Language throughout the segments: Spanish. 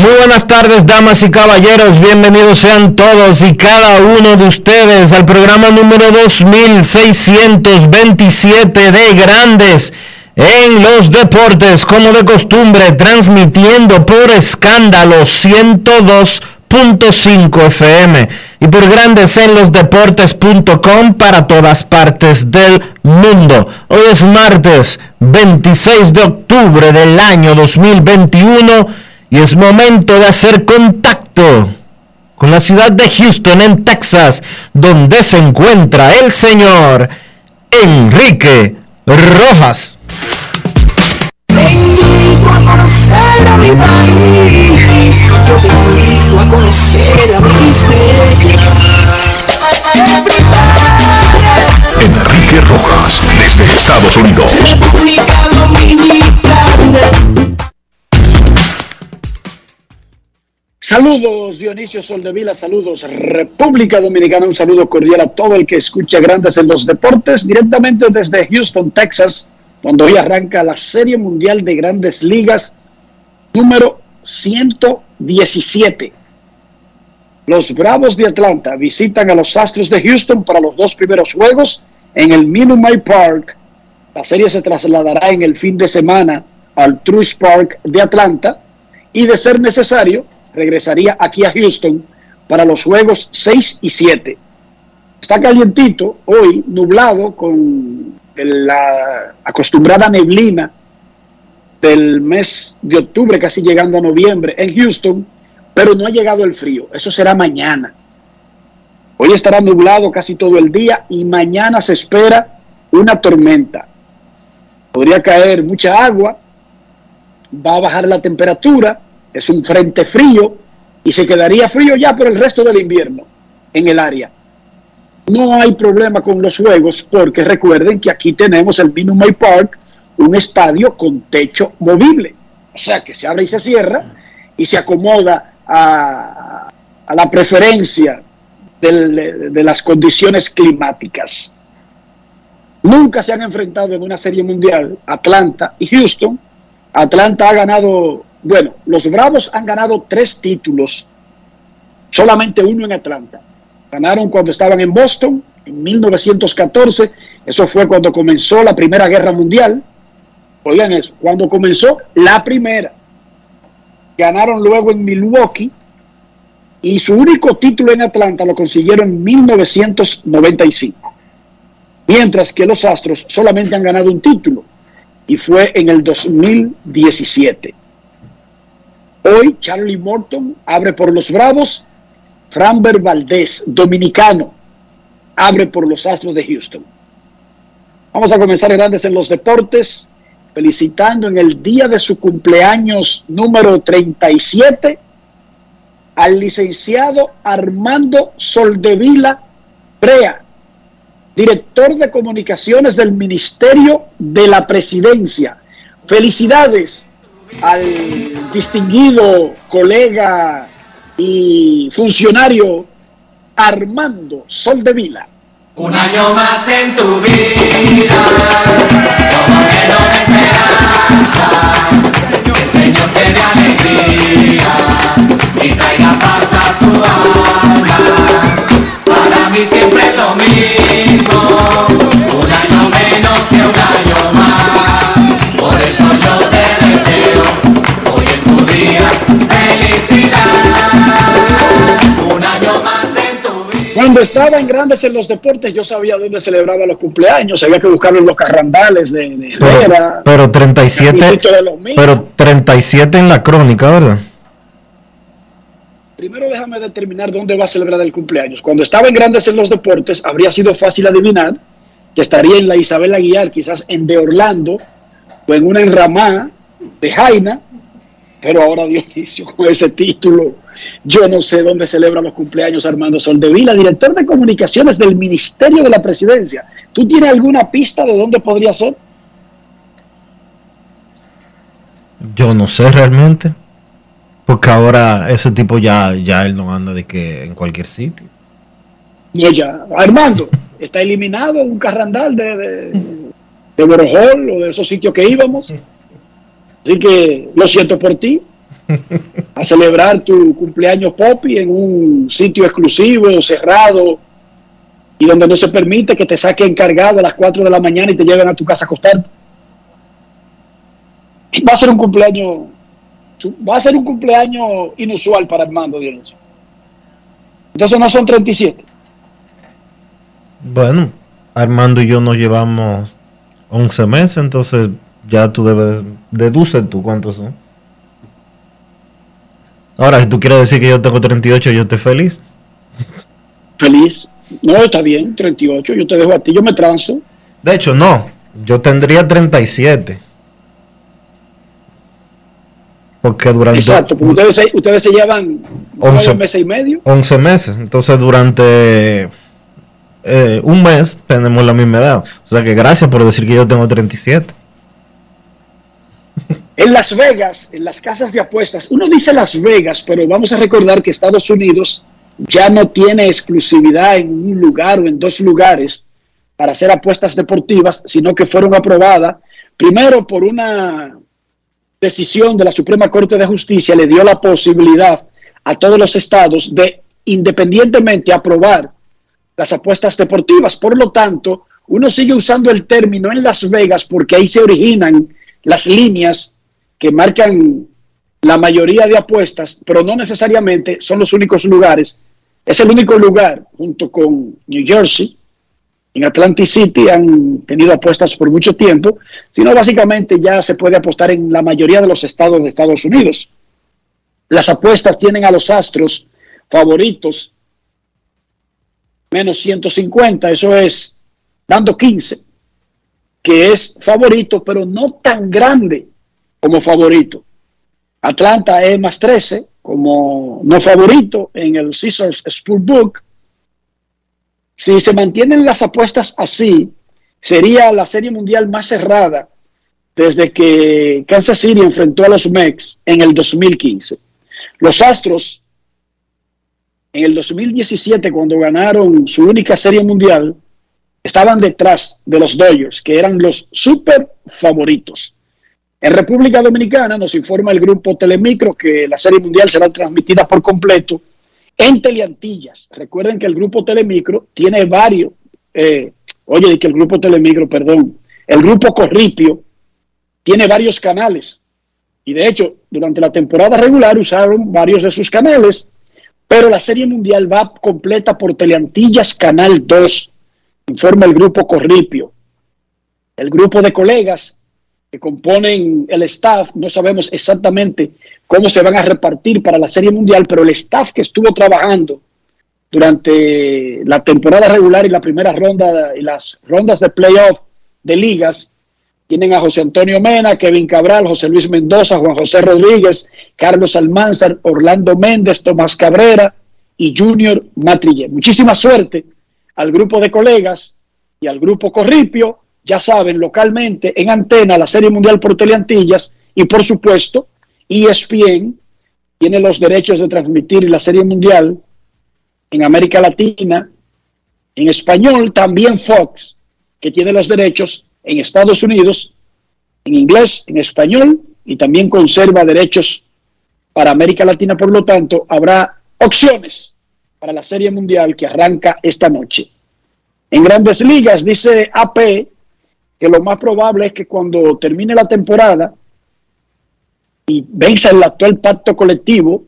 Muy buenas tardes, damas y caballeros. Bienvenidos sean todos y cada uno de ustedes al programa número 2627 de Grandes en los Deportes, como de costumbre, transmitiendo por escándalo 102.5 FM y por Grandes en los Deportes.com para todas partes del mundo. Hoy es martes 26 de octubre del año 2021 y es momento de hacer contacto con la ciudad de Houston, en Texas, donde se encuentra el señor Enrique Rojas. Enrique Rojas, desde Estados Unidos. Saludos Dionisio Soldevila, saludos República Dominicana, un saludo cordial a todo el que escucha Grandes en los Deportes, directamente desde Houston, Texas, donde hoy arranca la Serie Mundial de Grandes Ligas número 117. Los Bravos de Atlanta visitan a los Astros de Houston para los dos primeros juegos en el Minute Park. La serie se trasladará en el fin de semana al Truist Park de Atlanta y de ser necesario regresaría aquí a Houston para los juegos 6 y 7. Está calientito hoy, nublado, con la acostumbrada neblina del mes de octubre, casi llegando a noviembre en Houston, pero no ha llegado el frío. Eso será mañana. Hoy estará nublado casi todo el día y mañana se espera una tormenta. Podría caer mucha agua, va a bajar la temperatura es un frente frío y se quedaría frío ya por el resto del invierno en el área. No hay problema con los juegos porque recuerden que aquí tenemos el Minute Park, un estadio con techo movible. O sea que se abre y se cierra y se acomoda a, la preferencia de las condiciones climáticas. Nunca se han enfrentado en una serie mundial Atlanta y Houston. Atlanta ha ganado bueno, los Bravos han ganado tres títulos, solamente uno en Atlanta. Ganaron cuando estaban en Boston en 1914, eso fue cuando comenzó la Primera Guerra Mundial. Oigan eso, cuando comenzó la primera. Ganaron luego en Milwaukee y su único título en Atlanta lo consiguieron en 1995. Mientras que los Astros solamente han ganado un título y fue en el 2017. Hoy Charlie Morton abre por los Bravos, Framber Valdez, dominicano, abre por los Astros de Houston. Vamos a comenzar grandes en los deportes, felicitando en el día de su cumpleaños número 37 al licenciado Armando Soldevila Prea, director de comunicaciones del Ministerio de la Presidencia. Felicidades al distinguido colega y funcionario Armando Soldevila. Un año más en tu vida, como lleno de esperanza, que el Señor te dé alegría y traiga paz a tu alma. Para mí siempre es lo Cuando estaba en Grandes en los Deportes, yo sabía dónde celebraba los cumpleaños. Había que buscarlo en los carrandales de, de Herrera. Pero, pero 37, en el sitio de los míos. pero 37 en la crónica, ¿verdad? Primero déjame determinar dónde va a celebrar el cumpleaños. Cuando estaba en Grandes en los Deportes, habría sido fácil adivinar que estaría en la Isabel Aguilar, quizás en de Orlando, o en una enramada de Jaina, pero ahora Dionisio, con ese título, yo no sé dónde celebra los cumpleaños Armando Soldevila, director de comunicaciones del Ministerio de la Presidencia. ¿Tú tienes alguna pista de dónde podría ser? Yo no sé realmente. Porque ahora ese tipo ya, ya él no anda de que en cualquier sitio. No, ya. Armando, está eliminado un carrandal de, de, de Borojol o de esos sitios que íbamos. Así que lo siento por ti. A celebrar tu cumpleaños Poppy en un sitio exclusivo, cerrado, y donde no se permite que te saque encargado a las 4 de la mañana y te lleven a tu casa a acostar. Va a ser un cumpleaños, va a ser un cumpleaños inusual para Armando Dionisio. Entonces no son 37. Bueno, Armando y yo nos llevamos 11 meses, entonces ya tú debes deducir tú cuántos son. Ahora, si tú quieres decir que yo tengo 38, yo estoy feliz. Feliz. No, está bien, 38. Yo te dejo a ti, yo me transo. De hecho, no. Yo tendría 37. Porque durante Exacto, porque ustedes se, ustedes se llevan Once. nueve meses y medio. 11 meses. Entonces, durante eh, un mes tenemos la misma edad. O sea que gracias por decir que yo tengo 37. En Las Vegas, en las casas de apuestas, uno dice Las Vegas, pero vamos a recordar que Estados Unidos ya no tiene exclusividad en un lugar o en dos lugares para hacer apuestas deportivas, sino que fueron aprobadas primero por una decisión de la Suprema Corte de Justicia, le dio la posibilidad a todos los estados de independientemente aprobar las apuestas deportivas. Por lo tanto, uno sigue usando el término en Las Vegas porque ahí se originan las líneas que marcan la mayoría de apuestas, pero no necesariamente son los únicos lugares. Es el único lugar, junto con New Jersey, en Atlantic City han tenido apuestas por mucho tiempo, sino básicamente ya se puede apostar en la mayoría de los estados de Estados Unidos. Las apuestas tienen a los astros favoritos menos 150, eso es dando 15, que es favorito, pero no tan grande como favorito. Atlanta es más 13 como no favorito en el Caesars Sportbook. Si se mantienen las apuestas así, sería la serie mundial más cerrada desde que Kansas City enfrentó a los Mex en el 2015. Los Astros en el 2017, cuando ganaron su única serie mundial, estaban detrás de los Dodgers, que eran los super favoritos. En República Dominicana nos informa el grupo Telemicro que la serie mundial será transmitida por completo en Teleantillas. Recuerden que el grupo Telemicro tiene varios, eh, oye, que el grupo Telemicro, perdón, el grupo Corripio tiene varios canales. Y de hecho, durante la temporada regular usaron varios de sus canales, pero la serie mundial va completa por Teleantillas Canal 2, informa el grupo Corripio. El grupo de colegas que componen el staff, no sabemos exactamente cómo se van a repartir para la Serie Mundial, pero el staff que estuvo trabajando durante la temporada regular y la primera ronda y las rondas de playoff de ligas, tienen a José Antonio Mena, Kevin Cabral, José Luis Mendoza, Juan José Rodríguez, Carlos Almanzar, Orlando Méndez, Tomás Cabrera y Junior Matrille. Muchísima suerte al grupo de colegas y al grupo Corripio ya saben, localmente en antena la Serie Mundial por Teleantillas y por supuesto ESPN tiene los derechos de transmitir la Serie Mundial en América Latina, en español, también Fox, que tiene los derechos en Estados Unidos, en inglés, en español, y también conserva derechos para América Latina. Por lo tanto, habrá opciones para la Serie Mundial que arranca esta noche. En grandes ligas, dice AP, que lo más probable es que cuando termine la temporada y vence el actual pacto colectivo,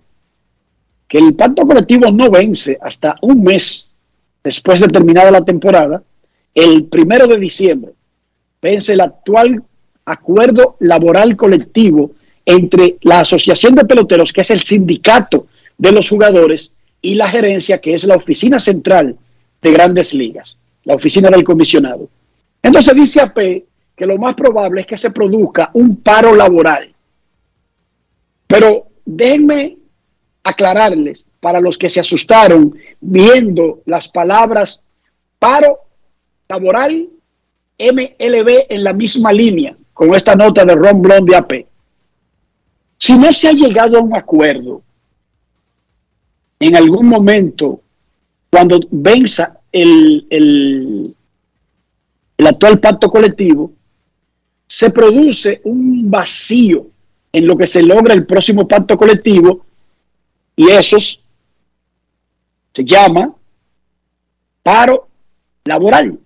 que el pacto colectivo no vence hasta un mes después de terminada la temporada, el primero de diciembre, vence el actual acuerdo laboral colectivo entre la Asociación de Peloteros, que es el sindicato de los jugadores, y la gerencia, que es la oficina central de grandes ligas, la oficina del comisionado. Entonces dice AP que lo más probable es que se produzca un paro laboral. Pero déjenme aclararles para los que se asustaron viendo las palabras paro laboral, MLB en la misma línea con esta nota de Ron Blond de AP. Si no se ha llegado a un acuerdo en algún momento, cuando venza el, el, el actual pacto colectivo, se produce un vacío en lo que se logra el próximo pacto colectivo y esos se llama paro laboral.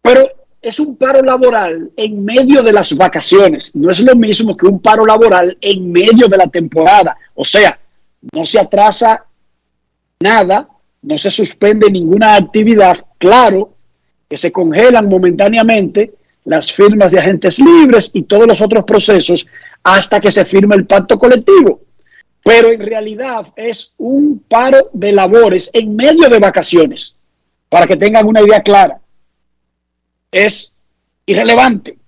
Pero es un paro laboral en medio de las vacaciones. No es lo mismo que un paro laboral en medio de la temporada. O sea, no se atrasa nada, no se suspende ninguna actividad. Claro que se congelan momentáneamente las firmas de agentes libres y todos los otros procesos hasta que se firme el pacto colectivo pero en realidad es un paro de labores en medio de vacaciones, para que tengan una idea clara. Es irrelevante.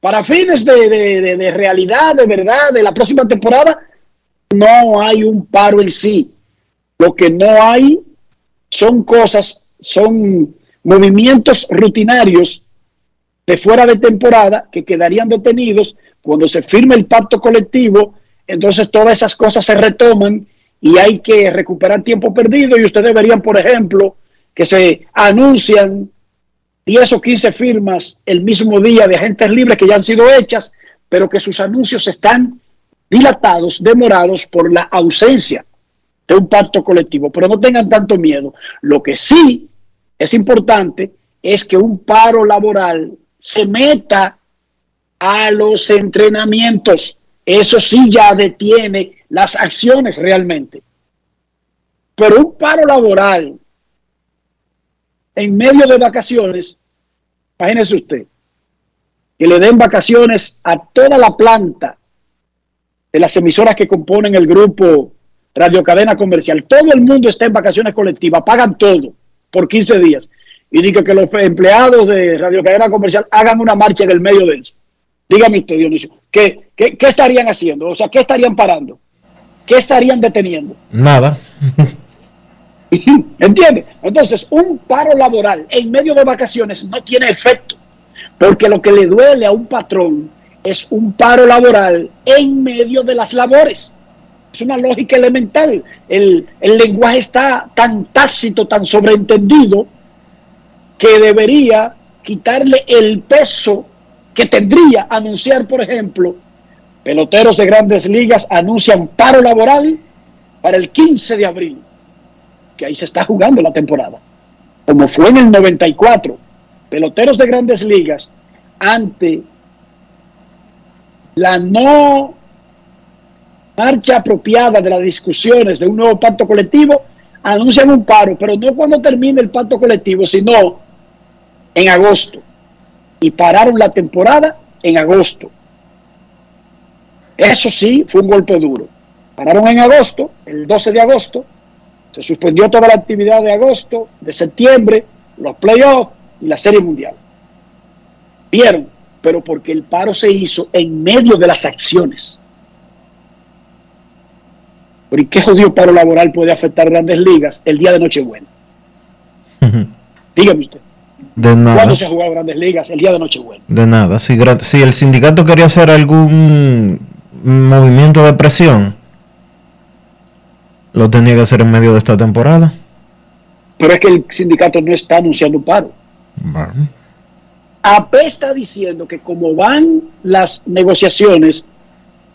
Para fines de, realidad, de verdad, de la próxima temporada, no hay un paro en sí. Lo que no hay son cosas, son movimientos rutinarios de fuera de temporada que quedarían detenidos cuando se firme el pacto colectivo. Entonces todas esas cosas se retoman y hay que recuperar tiempo perdido. Y ustedes verían, por ejemplo, que se anuncian 10 o 15 firmas el mismo día de agentes libres que ya han sido hechas, pero que sus anuncios están dilatados, demorados por la ausencia un pacto colectivo. Pero no tengan tanto miedo. Lo que sí es importante es que un paro laboral se meta a los entrenamientos eso sí ya detiene las acciones realmente. Pero un paro laboral en medio de vacaciones, imagínese usted, que le den vacaciones a toda la planta de las emisoras que componen el grupo Radio Cadena Comercial. Todo el mundo está en vacaciones colectivas, pagan todo por 15 días. Y digo que los empleados de Radio Cadena Comercial hagan una marcha en el medio de eso. Dígame usted, Dionisio, ¿qué, qué, qué estarían haciendo? O sea, ¿qué estarían parando? ¿Qué estarían deteniendo? Nada. ¿Entiende? Entonces, un paro laboral en medio de vacaciones no tiene efecto, porque lo que le duele a un patrón es un paro laboral en medio de las labores. Es una lógica elemental. El, el lenguaje está tan tácito, tan sobreentendido, que debería quitarle el peso que tendría anunciar, por ejemplo, peloteros de grandes ligas anuncian paro laboral para el 15 de abril, que ahí se está jugando la temporada, como fue en el 94, peloteros de grandes ligas ante la no marcha apropiada de las discusiones de un nuevo pacto colectivo, anuncian un paro, pero no cuando termine el pacto colectivo, sino en agosto y pararon la temporada en agosto. Eso sí, fue un golpe duro. Pararon en agosto, el 12 de agosto, se suspendió toda la actividad de agosto, de septiembre, los playoffs y la Serie Mundial. Vieron, pero porque el paro se hizo en medio de las acciones. ¿Pero y qué jodido paro laboral puede afectar grandes ligas el día de Nochebuena? Dígame usted. De nada. ¿Cuándo se ha jugado grandes ligas? El día de Nochebuena. De nada. Si, si el sindicato quería hacer algún movimiento de presión, Lo tenía que hacer en medio de esta temporada. Pero es que el sindicato no está anunciando un paro. Bueno, AP está diciendo que como van las negociaciones,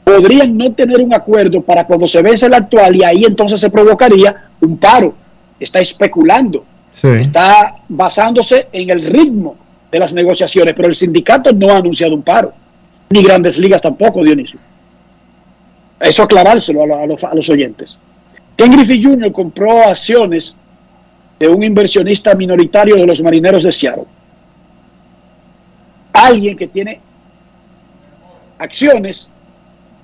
podrían no tener un acuerdo para cuando se vence el actual y ahí entonces se provocaría un paro. Está especulando, sí. está basándose en el ritmo de las negociaciones, pero el sindicato no ha anunciado un paro, ni grandes ligas tampoco, Dionisio. Eso aclarárselo a, lo- a los, a los oyentes. Ken Griffey Jr. compró acciones de un inversionista minoritario de los marineros de Seattle. Alguien que tiene acciones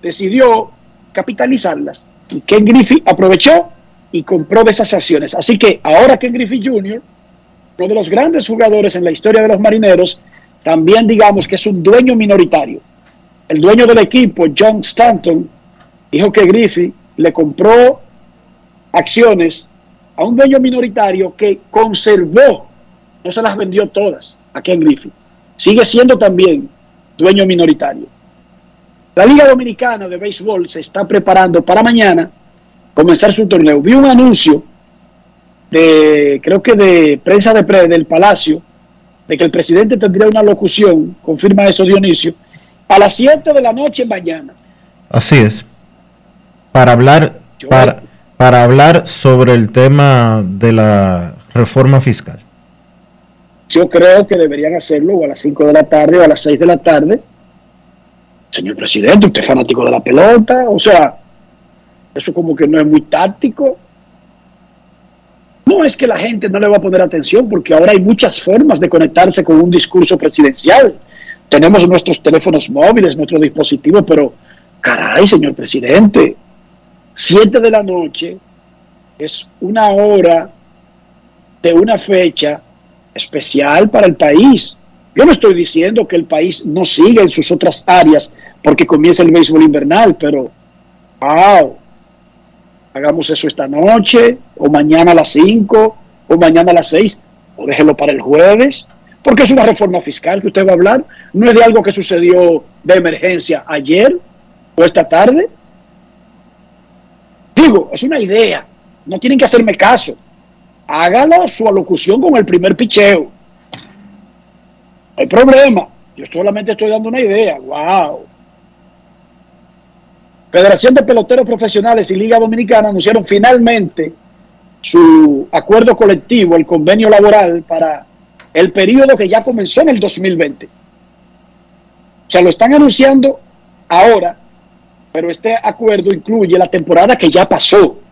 decidió capitalizarlas y Ken Griffey aprovechó y compró de esas acciones. Así que ahora Ken Griffey Jr., uno de los grandes jugadores en la historia de los marineros, también digamos que es un dueño minoritario. El dueño del equipo, John Stanton, dijo que Griffey le compró acciones a un dueño minoritario que conservó, no se las vendió todas a Ken Griffey. Sigue siendo también dueño minoritario. La Liga Dominicana de Béisbol se está preparando para mañana comenzar su torneo. Vi un anuncio de, creo que de prensa de pre, del Palacio, de que el presidente tendría una locución, confirma eso Dionisio, a las 7 de la noche mañana. Así es. Para hablar, Yo- para, para hablar sobre el tema de la reforma fiscal. Yo creo que deberían hacerlo o a las 5 de la tarde o a las 6 de la tarde. Señor presidente, usted es fanático de la pelota, o sea, eso como que no es muy táctico. No es que la gente no le va a poner atención, porque ahora hay muchas formas de conectarse con un discurso presidencial. Tenemos nuestros teléfonos móviles, nuestros dispositivos, pero caray, señor presidente, 7 de la noche es una hora de una fecha especial para el país. Yo no estoy diciendo que el país no siga en sus otras áreas porque comienza el béisbol invernal, pero wow, hagamos eso esta noche, o mañana a las 5, o mañana a las 6, o déjelo para el jueves, porque es una reforma fiscal que usted va a hablar, no es de algo que sucedió de emergencia ayer o esta tarde. Digo, es una idea, no tienen que hacerme caso hágalo su alocución con el primer picheo. Hay problema. Yo solamente estoy dando una idea. Wow. Federación de Peloteros Profesionales y Liga Dominicana anunciaron finalmente su acuerdo colectivo, el convenio laboral para el periodo que ya comenzó en el 2020. O sea, lo están anunciando ahora, pero este acuerdo incluye la temporada que ya pasó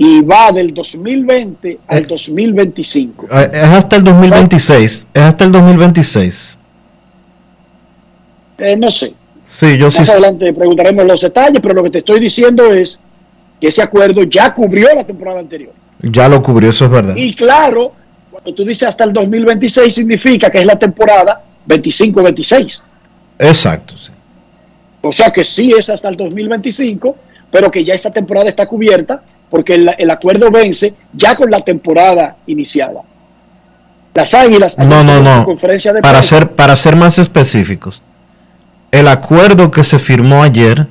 y va del 2020 al Eh. 2025. Eh, Es hasta el 2026. Es hasta el 2026. Eh, no sé, Sí, yo sí. más adelante preguntaremos los detalles, pero lo que te estoy diciendo es que ese acuerdo ya cubrió la temporada anterior. Ya lo cubrió, eso es verdad. Y claro, cuando tú dices hasta el 2026 significa que es la temporada 25-26. Exacto. sí. O sea que sí es hasta el 2025, pero que ya esta temporada está cubierta porque el, el acuerdo vence ya con la temporada iniciada. Las Águilas No, no, no. conferencia de Para ser, para ser más específicos, el acuerdo que se firmó ayer,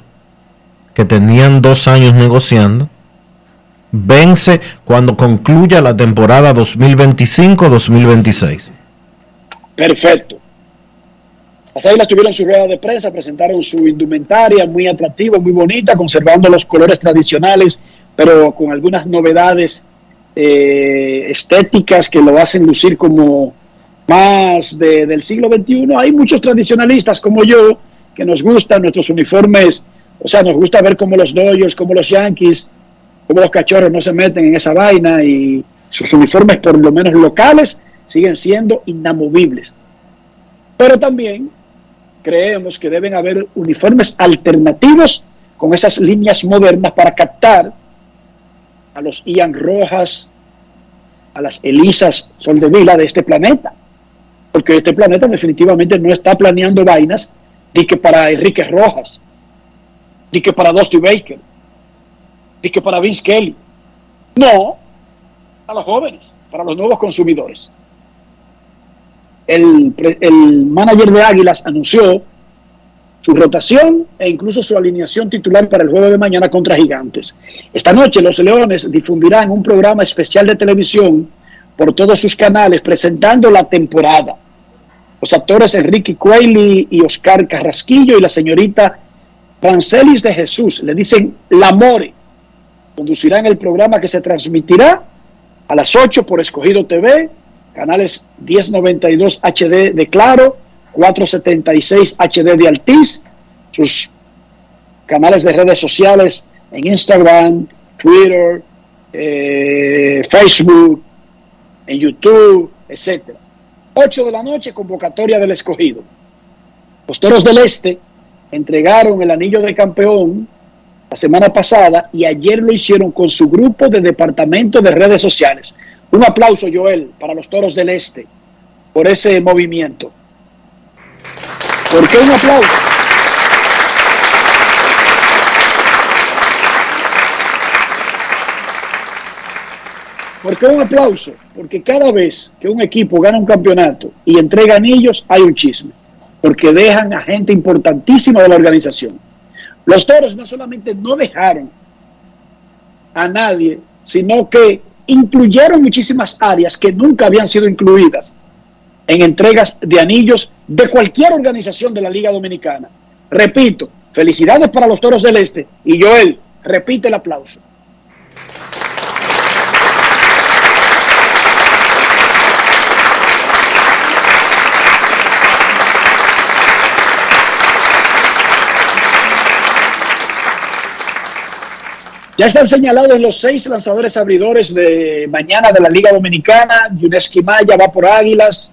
que tenían dos años negociando, vence cuando concluya la temporada 2025-2026. Perfecto. Las Águilas tuvieron su rueda de prensa, presentaron su indumentaria muy atractiva, muy bonita, conservando los colores tradicionales, pero con algunas novedades eh, estéticas que lo hacen lucir como más de- del siglo XXI. Hay muchos tradicionalistas como yo que nos gustan nuestros uniformes, o sea, nos gusta ver cómo los Dodgers, como los Yankees, cómo los cachorros no se meten en esa vaina y sus uniformes, por lo menos locales, siguen siendo inamovibles. Pero también creemos que deben haber uniformes alternativos con esas líneas modernas para captar a los Ian Rojas, a las Elisas Soldevila de este planeta. Porque este planeta definitivamente no está planeando vainas ni que para Enrique Rojas, ni que para Dusty Baker, ni que para Vince Kelly. No, a los jóvenes, para los nuevos consumidores. El, el manager de Águilas anunció su rotación e incluso su alineación titular para el juego de mañana contra Gigantes. Esta noche los Leones difundirán un programa especial de televisión por todos sus canales presentando la temporada. Los actores Enrique Cuelli y Oscar Carrasquillo y la señorita Francelis de Jesús le dicen La More. Conducirán el programa que se transmitirá a las 8 por Escogido TV, canales 1092 HD de Claro, 476 HD de Altiz, sus canales de redes sociales en Instagram, Twitter, eh, Facebook, en YouTube, etcétera. 8 de la noche, convocatoria del escogido. Los Toros del Este entregaron el anillo de campeón la semana pasada y ayer lo hicieron con su grupo de departamento de redes sociales. Un aplauso, Joel, para los Toros del Este por ese movimiento. ¿Por qué un aplauso? ¿Por qué un aplauso? Porque cada vez que un equipo gana un campeonato y entrega anillos, hay un chisme. Porque dejan a gente importantísima de la organización. Los toros no solamente no dejaron a nadie, sino que incluyeron muchísimas áreas que nunca habían sido incluidas en entregas de anillos de cualquier organización de la Liga Dominicana. Repito, felicidades para los Toros del Este y Joel, repite el aplauso. Ya están señalados los seis lanzadores abridores de mañana de la Liga Dominicana. Yuneski Maya va por Águilas,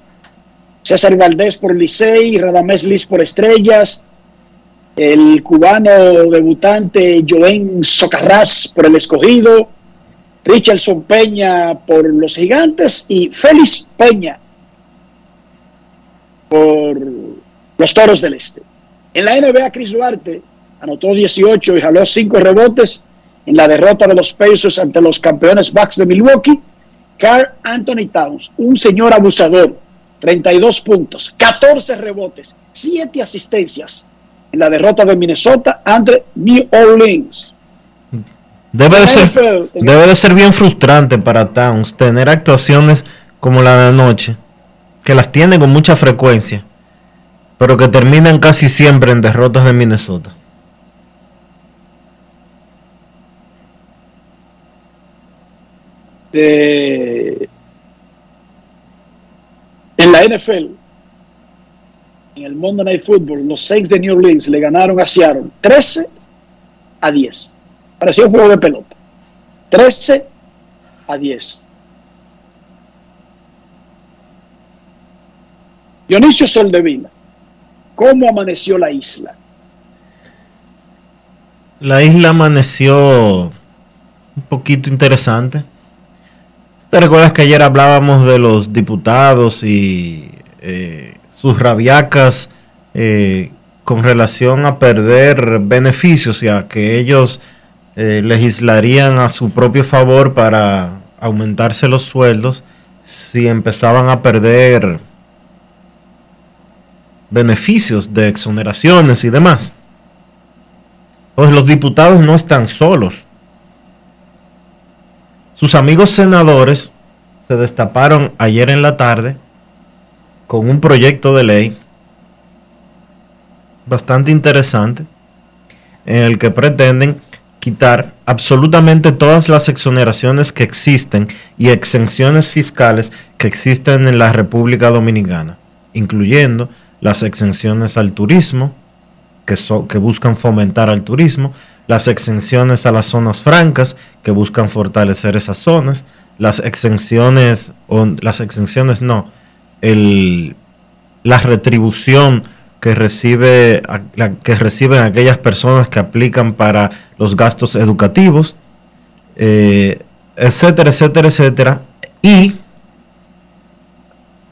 César Valdés por Licey, Radamés Liz por Estrellas, el cubano debutante Joen Socarrás por el Escogido, Richardson Peña por los Gigantes y Félix Peña por los Toros del Este. En la NBA, Chris Duarte anotó 18 y jaló 5 rebotes en la derrota de los Pacers ante los campeones Bucks de Milwaukee. Carl Anthony Towns, un señor abusador, 32 puntos, 14 rebotes, 7 asistencias en la derrota de Minnesota ante New Orleans. Debe de, ser, debe de ser bien frustrante para Towns tener actuaciones como la de anoche, que las tiene con mucha frecuencia, pero que terminan casi siempre en derrotas de Minnesota. En la NFL, en el Monday Night Football, los Saints de New Orleans le ganaron a Seattle 13 a 10. Pareció un juego de pelota. 13 a 10. Dionisio Soldevila, ¿cómo amaneció la isla? La isla amaneció un poquito interesante. ¿Te recuerdas que ayer hablábamos de los diputados y eh, sus rabiacas eh, con relación a perder beneficios y a que ellos eh, legislarían a su propio favor para aumentarse los sueldos si empezaban a perder beneficios de exoneraciones y demás? Pues los diputados no están solos sus amigos senadores se destaparon ayer en la tarde con un proyecto de ley bastante interesante en el que pretenden quitar absolutamente todas las exoneraciones que existen y exenciones fiscales que existen en la República Dominicana, incluyendo las exenciones al turismo, que, buscan fomentar al turismo, las exenciones a las zonas francas que buscan fortalecer esas zonas, las exenciones, o las exenciones no, el, la retribución que, recibe, que reciben aquellas personas que aplican para los gastos educativos, eh, etcétera, etcétera, etcétera. Y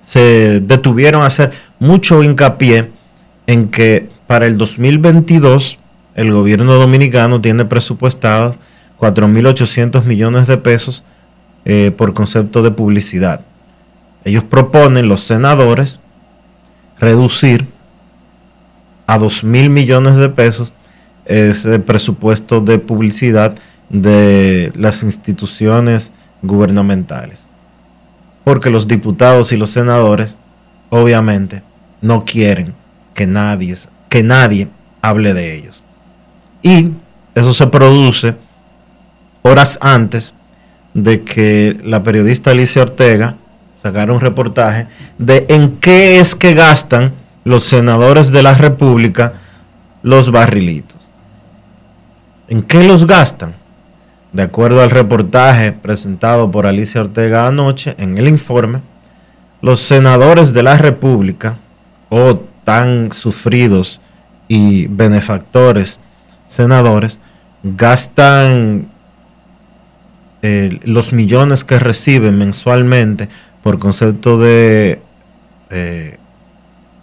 se detuvieron a hacer mucho hincapié en que para el 2022 el gobierno dominicano tiene presupuestados 4.800 millones de pesos eh, por concepto de publicidad. Ellos proponen, los senadores, reducir a 2 mil millones de pesos ese presupuesto de publicidad de las instituciones gubernamentales. Porque los diputados y los senadores, obviamente, no quieren que nadie hable de ellos. Y eso se produce horas antes de que la periodista Alicia Ortega sacara un reportaje de en qué es que gastan los senadores de la República los barrilitos. ¿En qué los gastan? De acuerdo al reportaje presentado por Alicia Ortega anoche en el informe, los senadores de la República, o tan sufridos y benefactores senadores, gastan eh, los millones que reciben mensualmente por concepto de eh,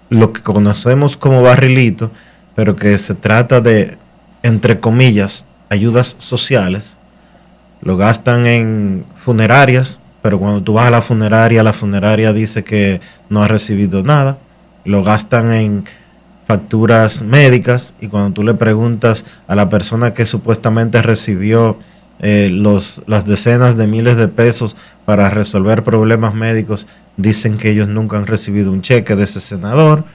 lo que conocemos como barrilito, pero que se trata de, entre comillas, ayudas sociales, lo gastan en funerarias, pero cuando tú vas a la funeraria, la funeraria dice que no ha recibido nada, lo gastan en facturas médicas y cuando tú le preguntas a la persona que supuestamente recibió eh, los, las decenas de miles de pesos para resolver problemas médicos, dicen que ellos nunca han recibido un cheque de ese senador,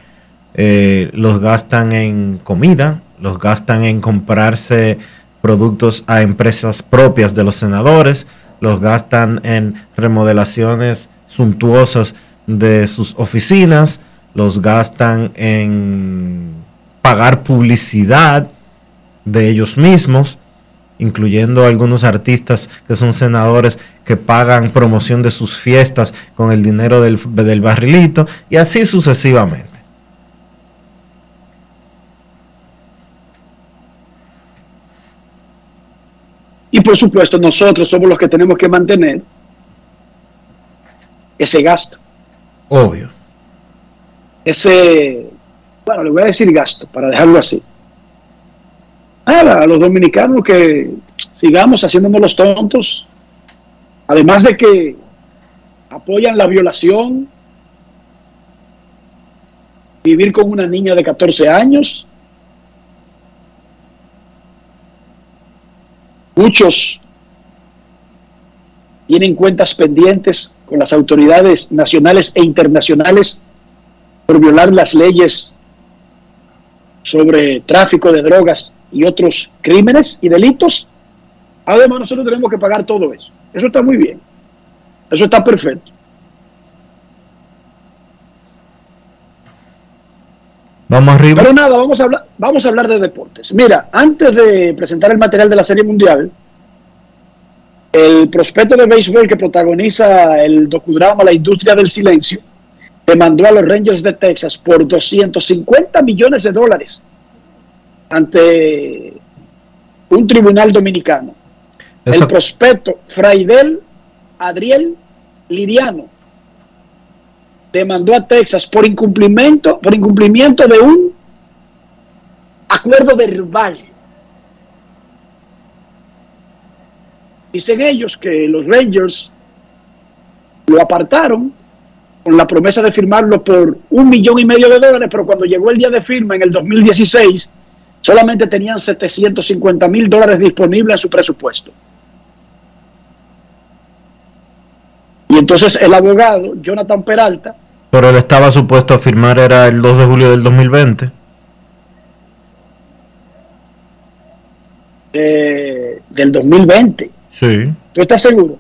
eh, los gastan en comida, los gastan en comprarse productos a empresas propias de los senadores, los gastan en remodelaciones suntuosas de sus oficinas, los gastan en pagar publicidad de ellos mismos, incluyendo algunos artistas que son senadores que pagan promoción de sus fiestas con el dinero del, del barrilito y así sucesivamente. Y por supuesto nosotros somos los que tenemos que mantener ese gasto. Obvio. Ese, bueno, le voy a decir gasto para dejarlo así. Nada, a los dominicanos que sigamos haciéndonos los tontos, además de que apoyan la violación, vivir con una niña de 14 años, Muchos tienen cuentas pendientes con las autoridades nacionales e internacionales por violar las leyes sobre tráfico de drogas y otros crímenes y delitos. Además, nosotros tenemos que pagar todo eso. Eso está muy bien. Eso está perfecto. Vamos arriba. Pero nada, vamos a, hablar, vamos a hablar de deportes. Mira, antes de presentar el material de la Serie Mundial, el prospecto de béisbol que protagoniza el docudrama La Industria del Silencio demandó a los Rangers de Texas por 250 millones de dólares ante un tribunal dominicano. El prospecto Fraidel Adriel Liriano demandó a Texas por incumplimiento, por incumplimiento de un acuerdo verbal. Dicen ellos que los Rangers lo apartaron con la promesa de firmarlo por un millón y medio de dólares, pero cuando llegó el día de firma en el 2016, solamente tenían 750 mil dólares disponibles en su presupuesto. Y entonces el abogado, Jonathan Peralta, pero él estaba supuesto a firmar, era el 2 de julio del 2020. Eh, del 2020. Sí. ¿Tú estás seguro?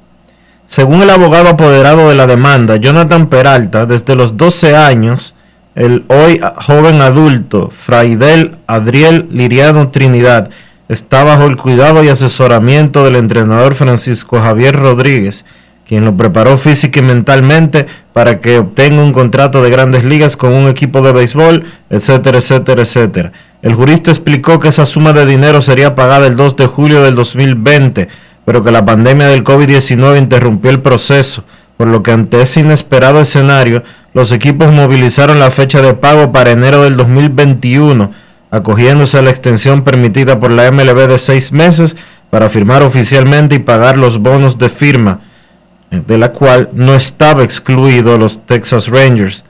Según el abogado apoderado de la demanda, Jonathan Peralta, desde los 12 años, el hoy joven adulto, Fraidel Adriel Liriano Trinidad, está bajo el cuidado y asesoramiento del entrenador Francisco Javier Rodríguez, quien lo preparó física y mentalmente para que obtenga un contrato de grandes ligas con un equipo de béisbol, etcétera, etcétera, etcétera. El jurista explicó que esa suma de dinero sería pagada el 2 de julio del 2020, pero que la pandemia del COVID-19 interrumpió el proceso, por lo que ante ese inesperado escenario, los equipos movilizaron la fecha de pago para enero del 2021, acogiéndose a la extensión permitida por la MLB de seis meses para firmar oficialmente y pagar los bonos de firma de la cual no estaba excluido los Texas Rangers.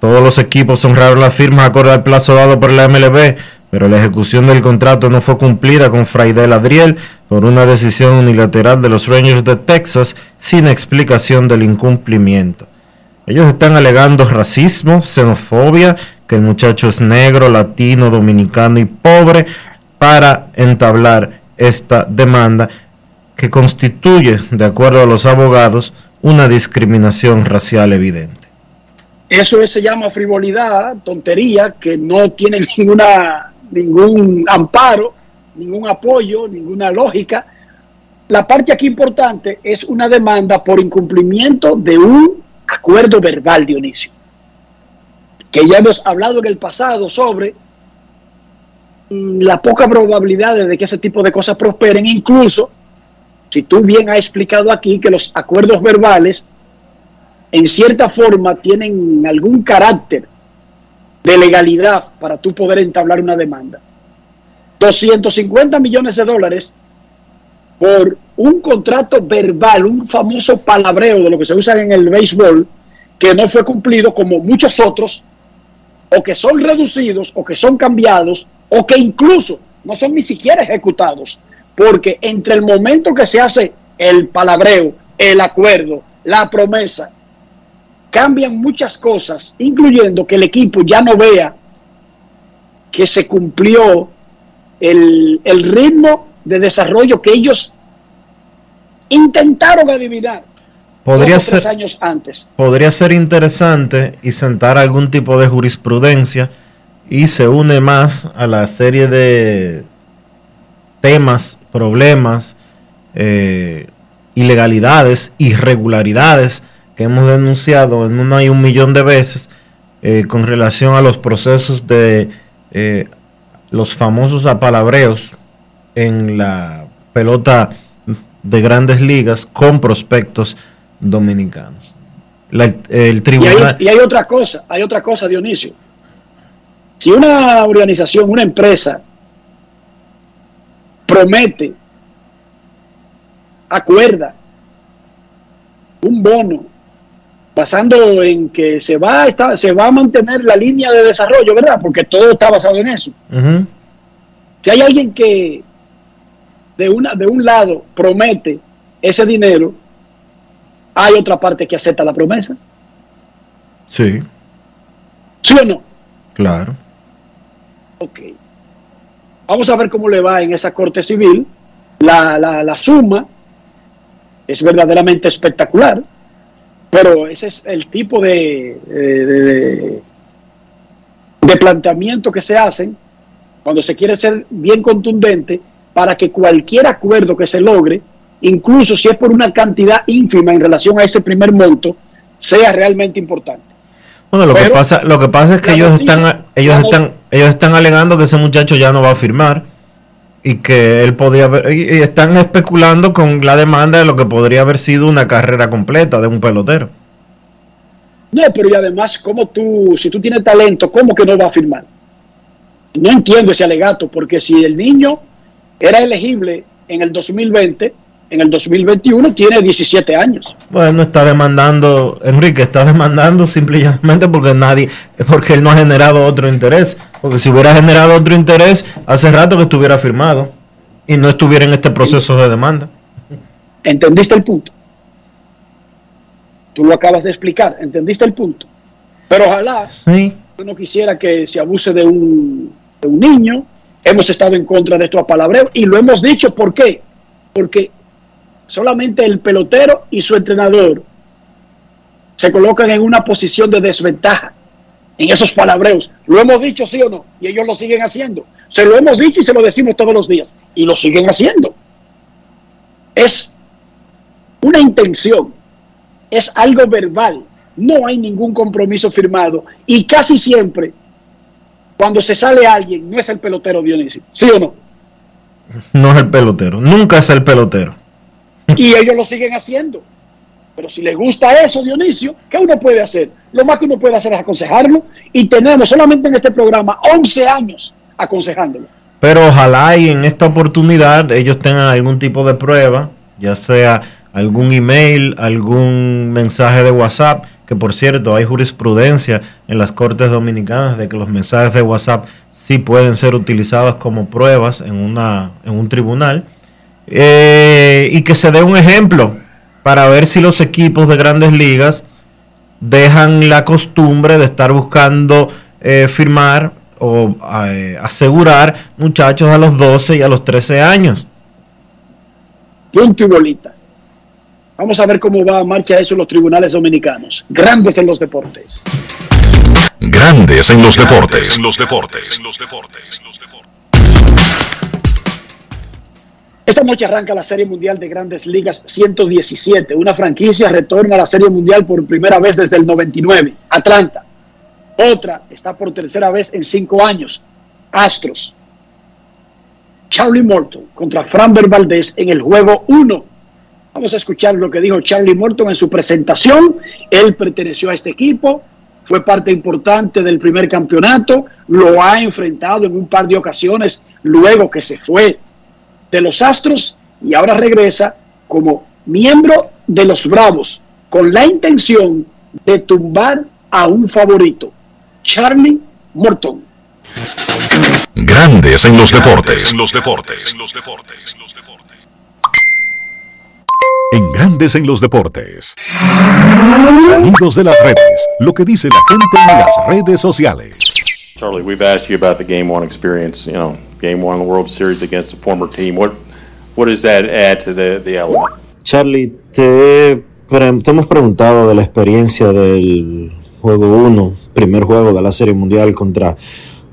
Todos los equipos honraron las firmas acorde al plazo dado por la MLB, pero la ejecución del contrato no fue cumplida con Fraidel Adriel por una decisión unilateral de los Rangers de Texas sin explicación del incumplimiento. Ellos están alegando racismo, xenofobia, que el muchacho es negro, latino, dominicano y pobre para entablar esta demanda que constituye, de acuerdo a los abogados, una discriminación racial evidente. Eso se llama frivolidad, tontería, que no tiene ninguna, ningún amparo, ningún apoyo, ninguna lógica. La parte aquí importante es una demanda por incumplimiento de un acuerdo verbal, Dionisio. Que ya hemos hablado en el pasado sobre la poca probabilidad de que ese tipo de cosas prosperen, incluso si tú bien has explicado aquí que los acuerdos verbales en cierta forma tienen algún carácter de legalidad para tú poder entablar una demanda. 250 millones de dólares por un contrato verbal, un famoso palabreo de lo que se usa en el béisbol, que no fue cumplido como muchos otros, o que son reducidos, o que son cambiados, o que incluso no son ni siquiera ejecutados, porque entre el momento que se hace el palabreo, el acuerdo, la promesa cambian muchas cosas, incluyendo que el equipo ya no vea que se cumplió el, el ritmo de desarrollo que ellos intentaron adivinar podría dos o tres ser, años antes. podría ser interesante y sentar algún tipo de jurisprudencia y se une más a la serie de temas, problemas, eh, ilegalidades, irregularidades que hemos denunciado en una y un millón de veces eh, con relación a los procesos de eh, los famosos apalabreos en la pelota de grandes ligas con prospectos dominicanos. La- el Y hay, tribunal... y hay otra cosa, hay otra cosa, Dionisio. Si una organización, una empresa promete, acuerda un bono basando en que se va, a estar- se va a mantener la línea de desarrollo, ¿verdad? Porque todo está basado en eso. Si hay alguien que de, una, de un lado promete ese dinero, hay otra parte que acepta la promesa. Sí, ¿Sí o no? claro. Ok. Vamos a ver cómo le va en esa corte civil. La, la, la suma es verdaderamente espectacular, pero ese es el tipo de, eh, de, de- de planteamiento que se hacen cuando se quiere ser bien contundente para que cualquier acuerdo que se logre, incluso si es por una cantidad ínfima en relación a ese primer monto, sea realmente importante. Bueno, lo que pasa, lo que pasa es que ellos noticia- están, ellos están, ellos están alegando que ese muchacho ya no va a firmar y que él podía haber, y están especulando con la demanda de lo que podría haber sido una carrera completa de un pelotero. No, pero y además, como tú, si tú tienes talento, ¿cómo que no va a firmar? No entiendo ese alegato, porque si el niño era elegible en el 2020, en el 2021 tiene 17 años. Bueno, está demandando, Enrique, está demandando simplemente porque nadie, porque él no ha generado otro interés. Porque si hubiera generado otro interés, hace rato que estuviera firmado y no estuviera en este proceso de demanda. ¿Entendiste el punto? Tú lo acabas de explicar, ¿entendiste el punto? Pero ojalá Sí. yo no quisiera que se abuse de un, de un niño. Hemos estado en contra de estos palabreos y lo hemos dicho. ¿Por qué? Porque solamente el pelotero y su entrenador se colocan en una posición de desventaja en esos palabreos. Lo hemos dicho, sí o no, y ellos lo siguen haciendo. Se lo hemos dicho y se lo decimos todos los días, y lo siguen haciendo. Es una intención, es algo verbal, no hay ningún compromiso firmado, y casi siempre, cuando se sale alguien, no es el pelotero Dionisio, ¿sí o no? No es el pelotero, nunca es el pelotero. Y ellos lo siguen haciendo. Pero si les gusta eso, Dionisio, ¿qué uno puede hacer? Lo más que uno puede hacer es aconsejarlo. Y tenemos solamente en este programa 11 años aconsejándolo. Pero ojalá y en esta oportunidad ellos tengan algún tipo de prueba, ya sea algún email, algún mensaje de WhatsApp, que por cierto hay jurisprudencia en las cortes dominicanas de que los mensajes de WhatsApp sí pueden ser utilizados como pruebas en, una, en un tribunal, eh, y que se dé un ejemplo para ver si los equipos de grandes ligas dejan la costumbre de estar buscando eh, firmar o eh, asegurar muchachos a los 12 y a los 13 años. Punto y bolita. Vamos a ver cómo va a marcha eso en los tribunales dominicanos. Grandes en los deportes. Grandes en los deportes. En los deportes. En los deportes. Esta noche arranca la Serie Mundial de Grandes Ligas 117. Una franquicia retorna a la Serie Mundial por primera vez desde el 99. Atlanta. Otra está por tercera vez en cinco años. Astros. Charlie Morton contra Framber Valdez en el juego 1. Vamos a escuchar lo que dijo Charlie Morton en su presentación. Él perteneció a este equipo, fue parte importante del primer campeonato, lo ha enfrentado en un par de ocasiones luego que se fue de los Astros y ahora regresa como miembro de los Bravos con la intención de tumbar a un favorito, Charlie Morton. Grandes en los deportes. En los deportes. En los deportes. En Grandes en los deportes. Sonidos de las redes. Lo que dice la gente en las redes sociales. Charlie, we've asked you about the game one experience. You know, game one of the World Series against a former team. What what does that add to the, the element? Charlie, te, te hemos preguntado de la experiencia del juego 1, primer juego de la Serie Mundial contra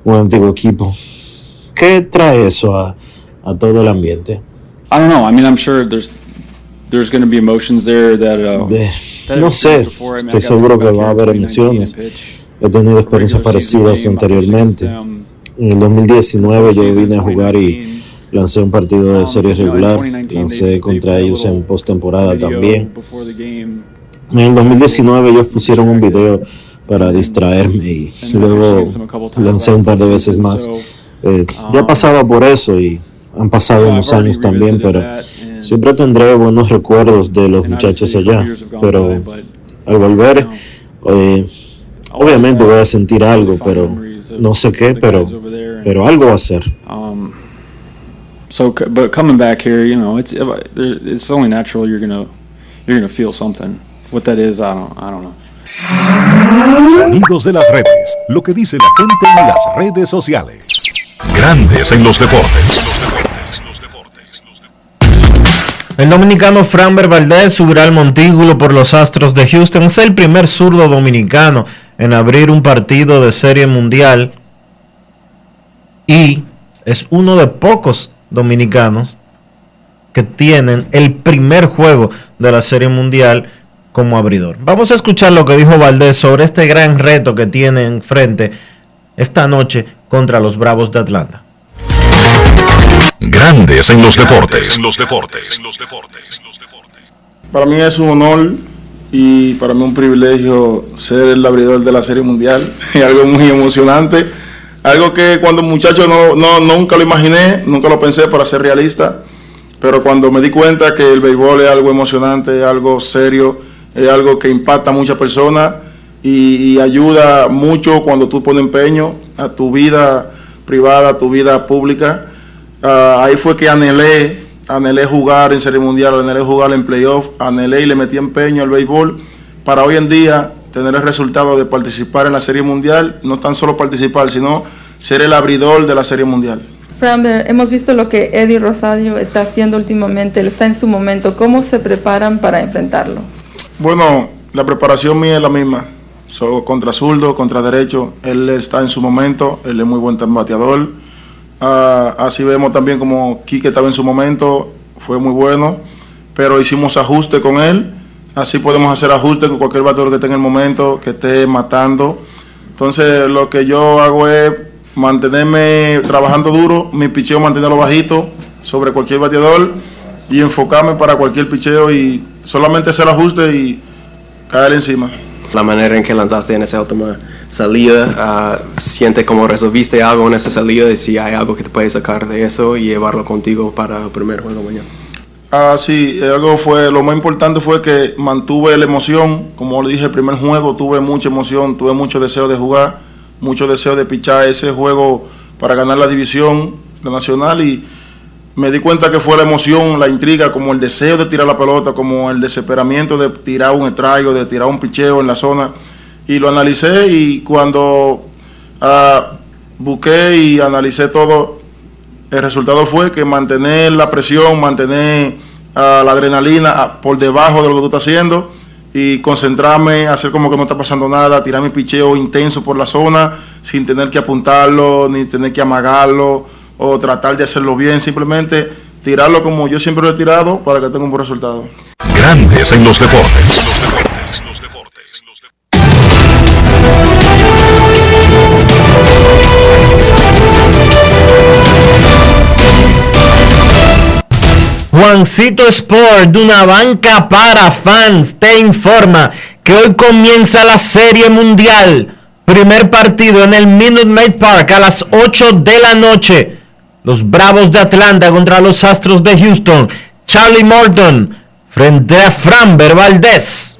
un antiguo equipo. ¿Qué trae eso a, a todo el ambiente? I don't know. I mean, I'm sure there's there's going to be emotions there that, uh, that no sé, estoy seguro que va a haber emociones. He tenido experiencias parecidas anteriormente. En el 2019 yo vine a jugar y lancé un partido de serie regular, lancé contra ellos en postemporada también. En el 2019 ellos pusieron un video para distraerme y luego lancé un par de veces más. Eh, ya pasaba por eso y han pasado unos años también, pero siempre tendré buenos recuerdos de los muchachos allá. Pero al volver, eh, obviamente voy a sentir algo, pero no sé qué, pero, pero algo va a ser. So, but coming back here, you know, it's it's only natural you're gonna you're gonna feel something. What that is, I don't I don't know. Sonidos de las redes. Lo que dice la gente en las redes sociales. Grandes en los deportes. El dominicano Framber Valdez subirá al montículo por los Astros de Houston. Es el primer zurdo dominicano en abrir un partido de serie mundial y es uno de pocos dominicanos que tienen el primer juego de la serie mundial como abridor. Vamos a escuchar lo que dijo Valdés sobre este gran reto que tiene enfrente esta noche contra los Bravos de Atlanta. Grandes en los deportes. En los deportes. En los deportes. Para mí es un honor y para mí un privilegio ser el abridor de la Serie Mundial. Es algo muy emocionante. Algo que cuando muchacho no, no, nunca lo imaginé, nunca lo pensé para ser realista. Pero cuando me di cuenta que el béisbol es algo emocionante, es algo serio, es algo que impacta a muchas personas y, ayuda mucho cuando tú pones empeño a tu vida privada, a tu vida pública. Uh, ahí fue que anhelé, anhelé jugar en Serie Mundial, anhelé jugar en playoff, anhelé y le metí empeño al béisbol para hoy en día tener el resultado de participar en la Serie Mundial, no tan solo participar, sino ser el abridor de la Serie Mundial. Framber, hemos visto lo que Eddie Rosario está haciendo últimamente, él está en su momento, ¿cómo se preparan para enfrentarlo? Bueno, la preparación mía es la misma, so, contra zurdo, contra derecho, él está en su momento, él es muy buen bateador, uh, así vemos también como Quique estaba en su momento, fue muy bueno, pero hicimos ajuste con él, Así podemos hacer ajustes con cualquier bateador que esté en el momento, que esté matando. Entonces, lo que yo hago es mantenerme trabajando duro, mi picheo mantenerlo bajito sobre cualquier bateador y enfocarme para cualquier picheo y solamente hacer ajustes y caer encima. La manera en que lanzaste en esa última salida, uh, siente como resolviste algo en esa salida y si hay algo que te puede sacar de eso y llevarlo contigo para el primer juego mañana. Ah, sí, algo fue, lo más importante fue que mantuve la emoción, como le dije, el primer juego tuve mucha emoción, tuve mucho deseo de jugar, mucho deseo de pichar ese juego para ganar la división, nacional, y me di cuenta que fue la emoción, la intriga, como el deseo de tirar la pelota, como el desesperamiento de tirar un estraigo, de tirar un picheo en la zona, y lo analicé y cuando ah, busqué y analicé todo, el resultado fue que mantener la presión, mantener ah, la adrenalina ah, por debajo de lo que tú estás haciendo y concentrarme, hacer como que no está pasando nada, tirar mi picheo intenso por la zona sin tener que apuntarlo, ni tener que amagarlo o tratar de hacerlo bien, simplemente tirarlo como yo siempre lo he tirado para que tenga un buen resultado. Grandes en los deportes. Juancito Sport, de una banca para fans, te informa que hoy comienza la Serie Mundial. Primer partido en el Minute Maid Park a las 8 de la noche. Los Bravos de Atlanta contra los Astros de Houston. Charlie Morton frente a Framber Valdez.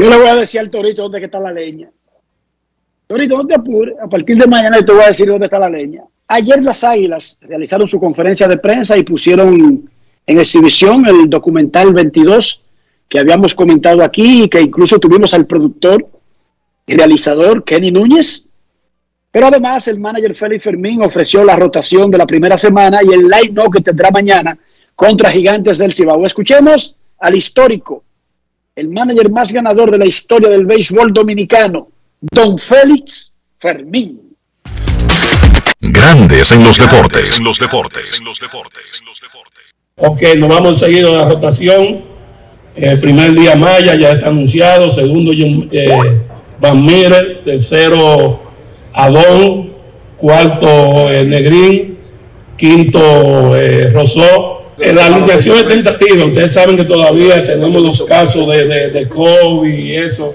Yo le voy a decir al Torito dónde está la leña. Torito, no te apures. A partir de mañana yo te voy a decir dónde está la leña. Ayer las Águilas realizaron su conferencia de prensa y pusieron en exhibición el documental 22 que habíamos comentado aquí y que incluso tuvimos al productor y realizador Kenny Núñez pero además el manager Félix Fermín ofreció la rotación de la primera semana y el no que tendrá mañana contra Gigantes del Cibao. Escuchemos al histórico, el manager más ganador de la historia del béisbol dominicano, don Félix Fermín. Grandes en los deportes. En los deportes. En los deportes. Ok, nos vamos seguido a la rotación. El primer día Maya ya está anunciado. Segundo, eh, Van Mirer. Tercero, Adón, cuarto eh, Negrín, quinto eh, Rosó. La alineación es tentativa, ustedes saben que todavía tenemos los casos de, de, COVID y eso.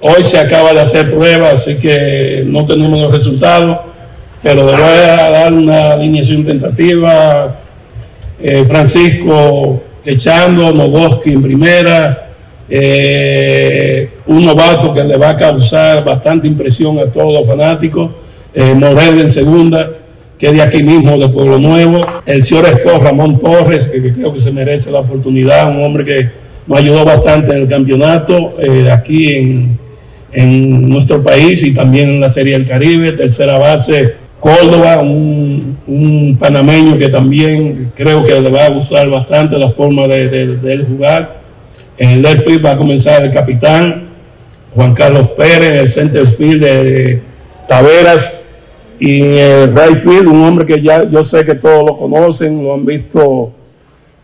Hoy se acaba de hacer pruebas, así que no tenemos los resultados, pero le voy a dar una alineación tentativa. Eh, Francisco echando, Novoski en primera, eh, un novato que le va a causar bastante impresión a todos los fanáticos, eh, Morel en segunda, que de aquí mismo, de Pueblo Nuevo, el señor Estor Ramón Torres, que, creo que se merece la oportunidad, un hombre que nos ayudó bastante en el campeonato eh, aquí en, en, nuestro país y también en la Serie del Caribe, tercera base Córdoba, un, un, panameño que también creo que le va a gustar bastante la forma de, de, de él jugar. En el left field va a comenzar el capitán Juan Carlos Pérez, el center field de Taveras y en el right field un hombre que ya yo sé que todos lo conocen, lo han visto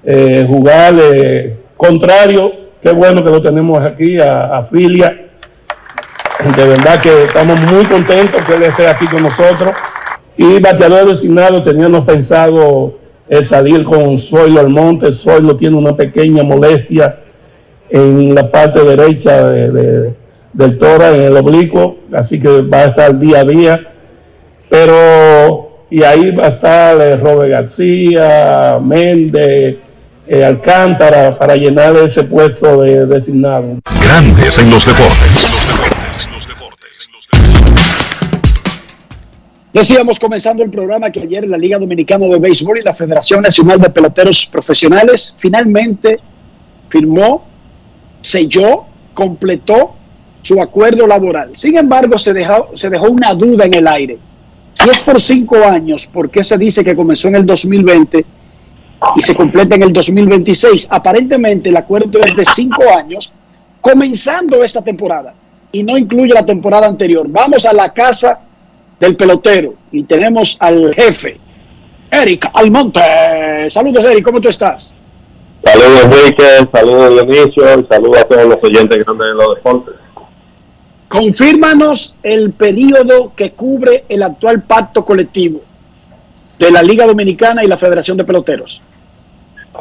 eh, jugar. Eh, contrario, qué bueno que lo tenemos aquí a, Filia. De verdad que estamos muy contentos que él esté aquí con nosotros. Y bateador designado, teníamos pensado eh, salir con Zoilo Almonte. Zoilo tiene una pequeña molestia en la parte derecha de, del tórax en el oblicuo, así que va a estar día a día. Pero, y ahí va a estar eh, Robert García, Méndez, eh, Alcántara, para llenar ese puesto de designado. Grandes en los deportes. Decíamos comenzando el programa que ayer la Liga Dominicana de Béisbol y la Federación Nacional de Peloteros Profesionales finalmente firmó, selló, completó su acuerdo laboral. Sin embargo, se dejó, se dejó una duda en el aire. Si es por cinco años, ¿por qué se dice que comenzó en el 2020 y se completa en el 2026? Aparentemente el acuerdo es de cinco años, comenzando esta temporada y no incluye la temporada anterior. Vamos a la casa del pelotero y tenemos al jefe, Eric Almonte. Saludos, Eric, ¿cómo tú estás? Saludos, Enrique, saludos, Dionisio, y saludos a todos los oyentes grandes de los deportes. Confírmanos el periodo que cubre el actual pacto colectivo de la Liga Dominicana y la Federación de Peloteros.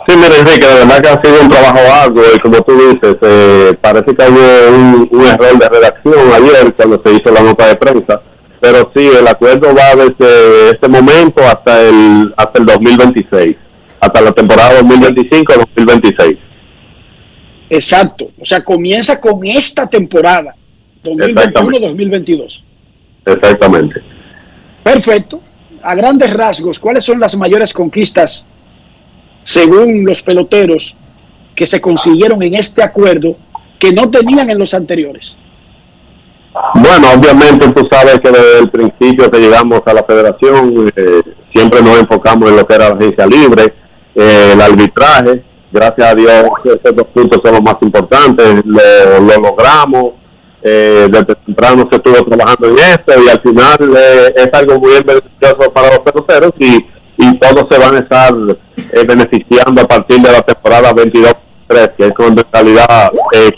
Sí, mira, Enrique, la verdad que ha sido un trabajo arduo y como tú dices, eh, parece que hubo un, un error de redacción ayer cuando se hizo la nota de prensa pero sí, el acuerdo va desde este momento hasta el hasta el 2026, hasta la temporada 2025-2026. Exacto, o sea, comienza con esta temporada, 2021-2022. Exactamente. Perfecto. A grandes rasgos, ¿cuáles son las mayores conquistas, según los peloteros, que se consiguieron en este acuerdo que no tenían en los anteriores? Bueno, obviamente tú sabes que desde el principio que llegamos a la federación eh, siempre nos enfocamos en lo que era la agencia libre, eh, el arbitraje. Gracias a Dios estos dos puntos son los más importantes, lo, lo logramos. Eh, desde temprano se estuvo trabajando en esto y al final eh, es algo muy beneficioso para los peloteros y, y todos se van a estar eh, beneficiando a partir de la temporada 22-3, que es cuando en realidad eh,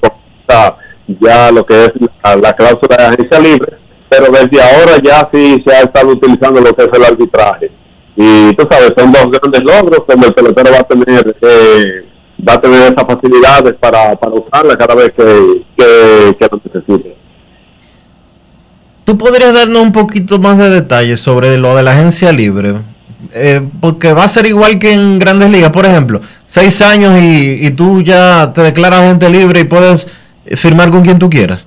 ya lo que es la, la cláusula de agencia libre, pero desde ahora ya sí se ha estado utilizando lo que es el arbitraje. Y tú sabes, son dos grandes logros donde el pelotero va a tener eh, va a tener esas facilidades para, para usarla cada vez que, que, que lo necesite. ¿Tú podrías darnos un poquito más de detalles sobre lo de la agencia libre? Eh, porque va a ser igual que en grandes ligas, por ejemplo, seis años y, y tú ya te declaras agente libre y puedes firmar con quien tú quieras.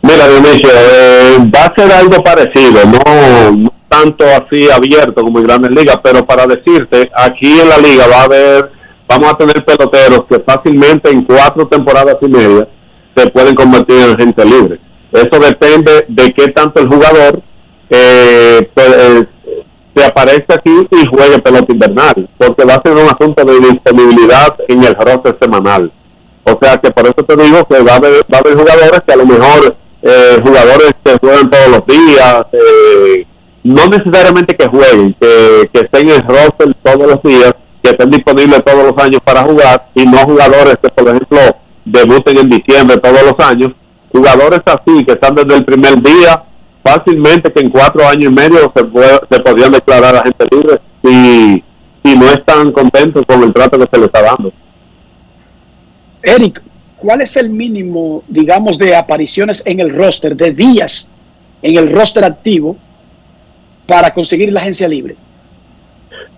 Mira, Dionisio, eh, va a ser algo parecido, no, no tanto así abierto como en grandes ligas, pero para decirte, aquí en la liga va a haber, vamos a tener peloteros que fácilmente en cuatro temporadas y media se pueden convertir en gente libre. Eso depende de qué tanto el jugador eh, pues, eh, se aparezca aquí y juegue pelota invernal, porque va a ser un asunto de disponibilidad en el roster semanal. O sea que por eso te digo que va a haber, va a haber jugadores que a lo mejor eh, jugadores que juegan todos los días, eh, no necesariamente que jueguen, que, que estén en roster todos los días, que estén disponibles todos los años para jugar y no jugadores que por ejemplo debuten en diciembre todos los años, jugadores así que están desde el primer día, fácilmente que en cuatro años y medio se, puede, se podrían declarar a gente libre si, si no están contentos con el trato que se les está dando. Eric, ¿cuál es el mínimo, digamos, de apariciones en el roster, de días en el roster activo para conseguir la agencia libre?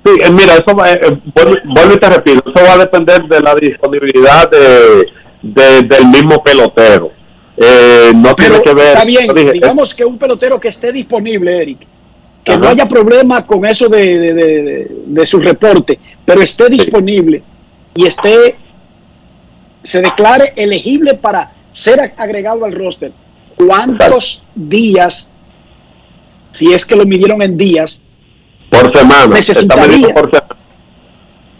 Sí, eh, mira, eso va, eh, vuelvo, vuelvo y te repito, eso va a depender de la disponibilidad de, de- del mismo pelotero. Eh, no tiene que ver. Está bien, dije, digamos que un pelotero que esté disponible, Eric, que no haya problema con eso de, de- de- de- de su reporte, pero esté disponible y esté, se declare elegible para ser ag- agregado al roster. ¿Cuántos días, si es que lo midieron en días, por semana. Necesitaría? por semana.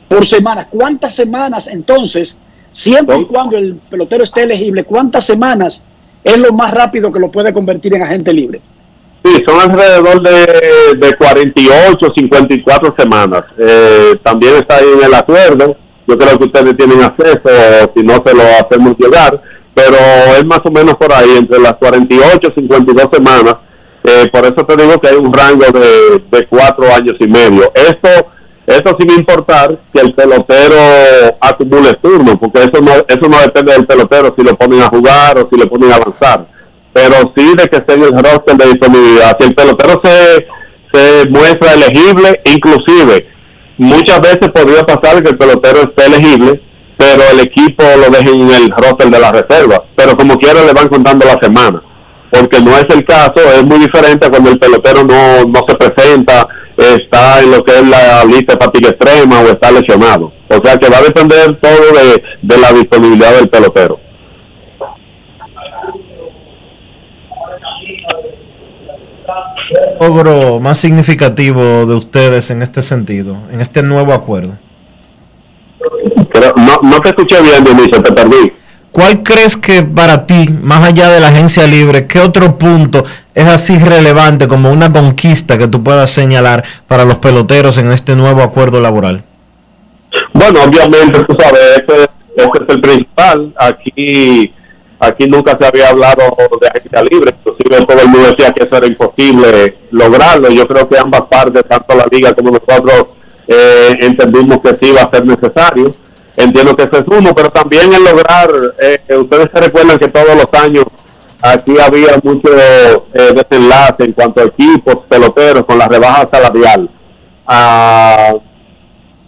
por semana? ¿Cuántas semanas entonces, siempre y cuando el pelotero esté elegible, cuántas semanas es lo más rápido que lo puede convertir en agente libre? Sí, son alrededor de, de 48, 54 semanas. Eh, también está ahí en el acuerdo. Yo creo que ustedes tienen acceso, si no se lo hacemos llegar, pero es más o menos por ahí, entre las 48 y 52 semanas. Eh, por eso te digo que hay un rango de, de cuatro años y medio. Esto Eso sin importar que el pelotero acumule turnos, porque eso no, eso no depende del pelotero si lo ponen a jugar o si lo ponen a avanzar, pero sí de que esté en el roster de disponibilidad. Si el pelotero se, se muestra elegible, inclusive muchas veces podría pasar que el pelotero esté elegible, pero el equipo lo deje en el roster de la reserva, pero como quiera le van contando la semana porque no es el caso, es muy diferente cuando el pelotero no, no se presenta, está en lo que es la lista de fatiga extrema o está lesionado. O sea que va a depender todo de, de la disponibilidad del pelotero. logro más significativo de ustedes en este sentido, en este nuevo acuerdo? Pero no, no te escuché bien, Dionisio, te perdí. ¿Cuál crees que para ti, más allá de la agencia libre, qué otro punto es así relevante como una conquista que tú puedas señalar para los peloteros en este nuevo acuerdo laboral? Bueno, obviamente, tú sabes, ese, es el principal. Aquí aquí nunca se había hablado de agencia libre, inclusive todo el mundo decía que eso era imposible lograrlo. Yo creo que ambas partes, tanto la liga como nosotros, eh, entendimos que sí iba a ser necesario entiendo que eso es uno, pero también el lograr, eh, ustedes se recuerdan que todos los años aquí había mucho eh, desenlace en cuanto a equipos, peloteros, con la rebaja salarial. Ah,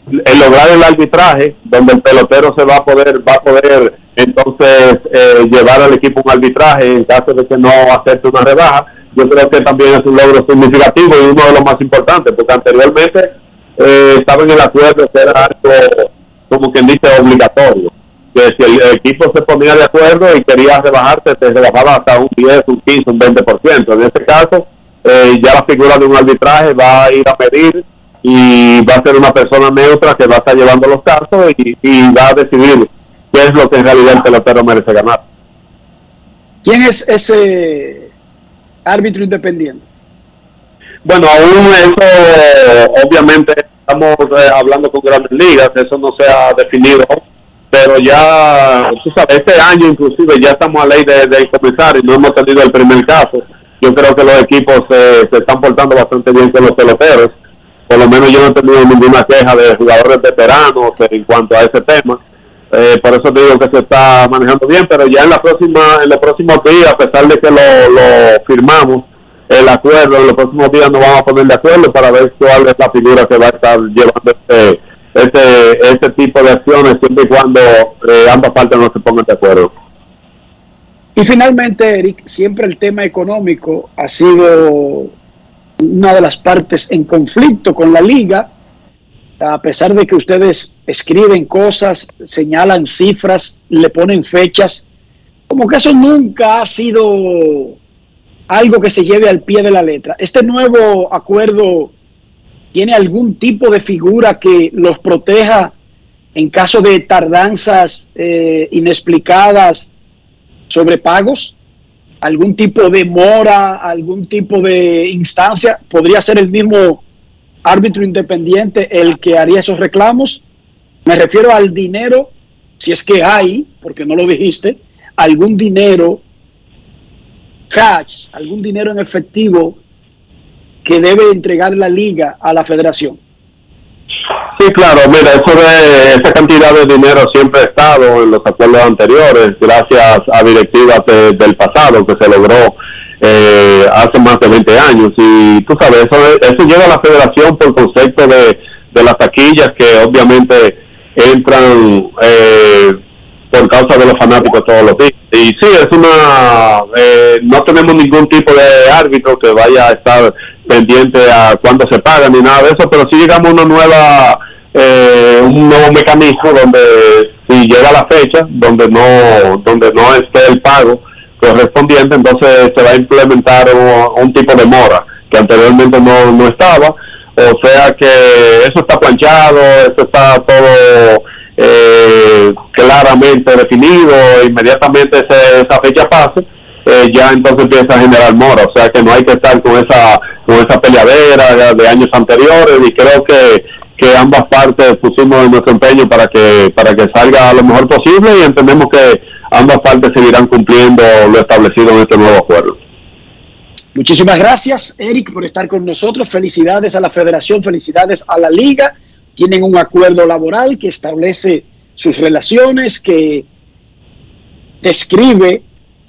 el lograr el arbitraje, donde el pelotero se va a poder, va a poder entonces eh, llevar al equipo un arbitraje en caso de que no acepte una rebaja, yo creo que también es un logro significativo y uno de los más importantes, porque anteriormente eh, estaba en el acuerdo que era algo como quien dice, obligatorio. Que si el equipo se ponía de acuerdo y quería rebajarte, te rebajaba hasta un 10, un 15, un 20%. En este caso, eh, ya la figura de un arbitraje va a ir a medir y va a ser una persona neutra que va a estar llevando los casos y, va a decidir qué es lo que en realidad el pelotero merece ganar. ¿Quién es ese árbitro independiente? Bueno, aún eso obviamente estamos eh, hablando con grandes ligas, eso no se ha definido, pero ya, tú sabes, este año inclusive ya estamos a ley de, de comenzar y no hemos tenido el primer caso. Yo creo que los equipos se están portando bastante bien con los peloteros. Por lo menos yo no he tenido ninguna queja de jugadores veteranos en cuanto a ese tema. Eh, por eso digo que se está manejando bien, pero ya en la próxima, en los próximos días, a pesar de que lo, lo firmamos, el acuerdo, los próximos días nos vamos a poner de acuerdo para ver cuál es la figura que va a estar llevando este, este, este tipo de acciones siempre y cuando eh, ambas partes no se pongan de acuerdo. Y finalmente, Eric, siempre el tema económico ha sido una de las partes en conflicto con la liga, a pesar de que ustedes escriben cosas, señalan cifras, le ponen fechas, como que eso nunca ha sido algo que se lleve al pie de la letra. ¿Este nuevo acuerdo tiene algún tipo de figura que los proteja en caso de tardanzas eh, inexplicadas sobre pagos? ¿Algún tipo de mora, algún tipo de instancia? ¿Podría ser el mismo árbitro independiente el que haría esos reclamos? Me refiero al dinero, si es que hay, porque no lo dijiste, algún dinero cash, algún dinero en efectivo que debe entregar la liga a la federación. Sí, claro, mira, eso de esa cantidad de dinero siempre ha estado en los acuerdos anteriores, gracias a directivas del pasado que se logró eh, hace más de 20 años. Y tú sabes, eso, eso llega a la federación por concepto de, de las taquillas que obviamente entran eh, por causa de los fanáticos todos los días. Y sí, es una. Eh, no tenemos ningún tipo de árbitro que vaya a estar pendiente a cuándo se paga ni nada de eso, pero sí llegamos a una nueva. Eh, un nuevo mecanismo donde si llega la fecha donde no donde no esté el pago correspondiente entonces se va a implementar un, tipo de mora que anteriormente no, no estaba o sea que eso está planchado eso está todo eh, claramente definido, inmediatamente esa fecha pase, eh, ya entonces empieza a generar mora, o sea que no hay que estar con esa con esa peleadera de años anteriores y creo que, que ambas partes pusimos nuestro empeño para que para que salga lo mejor posible y entendemos que ambas partes seguirán cumpliendo lo establecido en este nuevo acuerdo. Muchísimas gracias, Eric, por estar con nosotros. Felicidades a la federación, felicidades a la liga tienen un acuerdo laboral que establece sus relaciones, que describe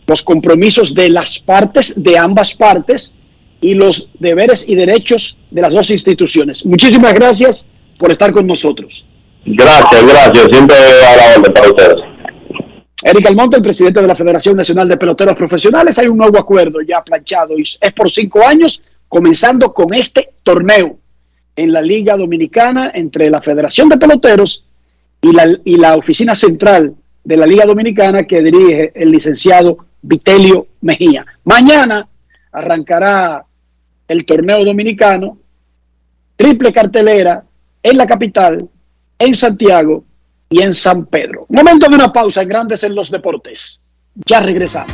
los compromisos de las partes, de ambas partes, y los deberes y derechos de las dos instituciones. Muchísimas gracias por estar con nosotros. Gracias, gracias. Siempre a la orden para ustedes. Eric Almonte, el presidente de la Federación Nacional de Peloteros Profesionales, hay un nuevo acuerdo ya planchado y es por cinco años, comenzando con este torneo en la Liga Dominicana entre la Federación de Peloteros y la, y la oficina central de la Liga Dominicana que dirige el licenciado Vitelio Mejía. Mañana arrancará el torneo dominicano, triple cartelera en la capital, en Santiago y en San Pedro. Momento de una pausa en Grandes en los Deportes. Ya regresamos.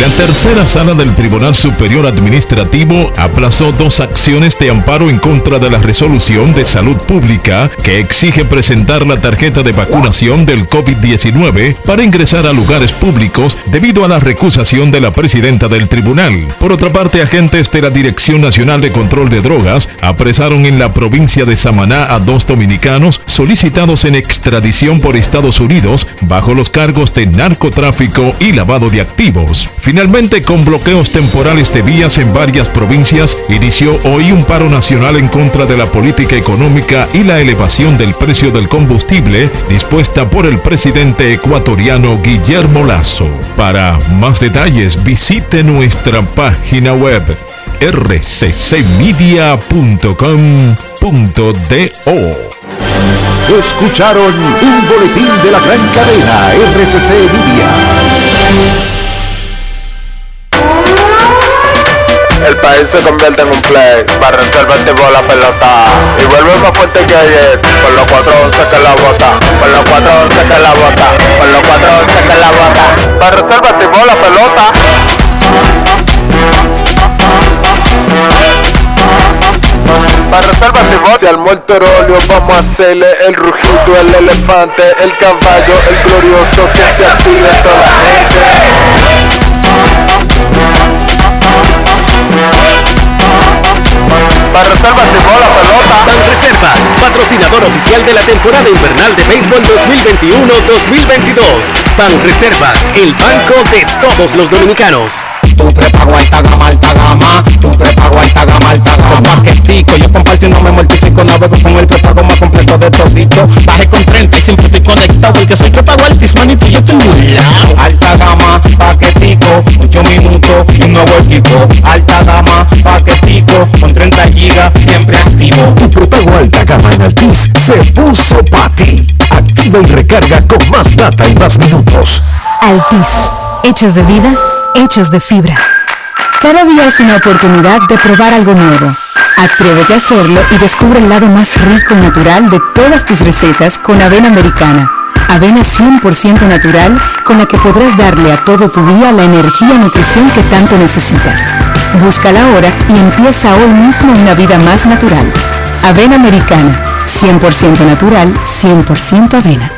La tercera sala del Tribunal Superior Administrativo aplazó dos acciones de amparo en contra de la resolución de salud pública que exige presentar la tarjeta de vacunación del COVID-19 para ingresar a lugares públicos debido a la recusación de la presidenta del tribunal. Por otra parte, agentes de la Dirección Nacional de Control de Drogas apresaron en la provincia de Samaná a dos dominicanos solicitados en extradición por Estados Unidos bajo los cargos de narcotráfico y lavado de activos. Finalmente, con bloqueos temporales de vías en varias provincias, inició hoy un paro nacional en contra de la política económica y la elevación del precio del combustible dispuesta por el presidente ecuatoriano Guillermo Lazo. Para más detalles, visite nuestra página web rccmedia.com.do. Escucharon un boletín de la gran cadena RCC Media. El país se convierte en un play. Para reserva tipo la pelota. Y vuelve más fuerte que ayer. Con los 411 que la bota. Con los 411 que la bota. Con los 411 que la bota. Para reserva tipo la pelota. Para reserva tipo. Si al muerto óleo vamos a hacerle el rugido, el elefante, el caballo, el glorioso que se active toda la gente. Para reservas llegó la pelota. Reservas, patrocinador oficial de la temporada invernal de béisbol 2021-2022. Pan Reservas, el banco de todos los dominicanos. Tu prepago alta gama, alta gama. Tu prepago alta gama, alta gama. Paquetico, yo comparto y no me mortifico. Navego con el prepago más completo de todito. Baje con 30 y siempre estoy conectado. Porque soy prepago altis, manito, yo estoy muy lado. Alta gama, paquetico. 8 minutos y un nuevo equipo. Alta gama, Tu prepago alta gama en Altis se puso para ti. Activa y recarga con más data y más minutos. Altis, hechos de vida, hechos de fibra. Cada día es una oportunidad de probar algo nuevo. Atrévete a hacerlo y descubre el lado más rico y natural de todas tus recetas con avena americana. Avena 100% natural con la que podrás darle a todo tu día la energía y nutrición que tanto necesitas. Búscala ahora y empieza hoy mismo una vida más natural. Avena americana, 100% natural, 100% avena.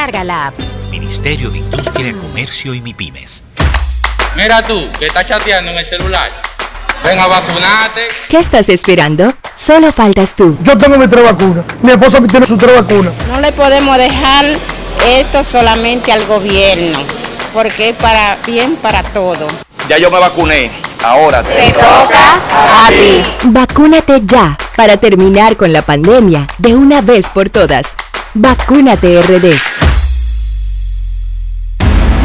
la app. Ministerio de Industria, Comercio y MIPIMES. Mira tú, que estás chateando en el celular. Ven a vacunarte. ¿Qué estás esperando? Solo faltas tú. Yo tengo mi tres vacunas. Mi esposa tiene su tres vacunas. No le podemos dejar esto solamente al gobierno, porque es para bien para todo. Ya yo me vacuné. Ahora te toca a ti. Vacúnate ya para terminar con la pandemia de una vez por todas. Vacúnate RD.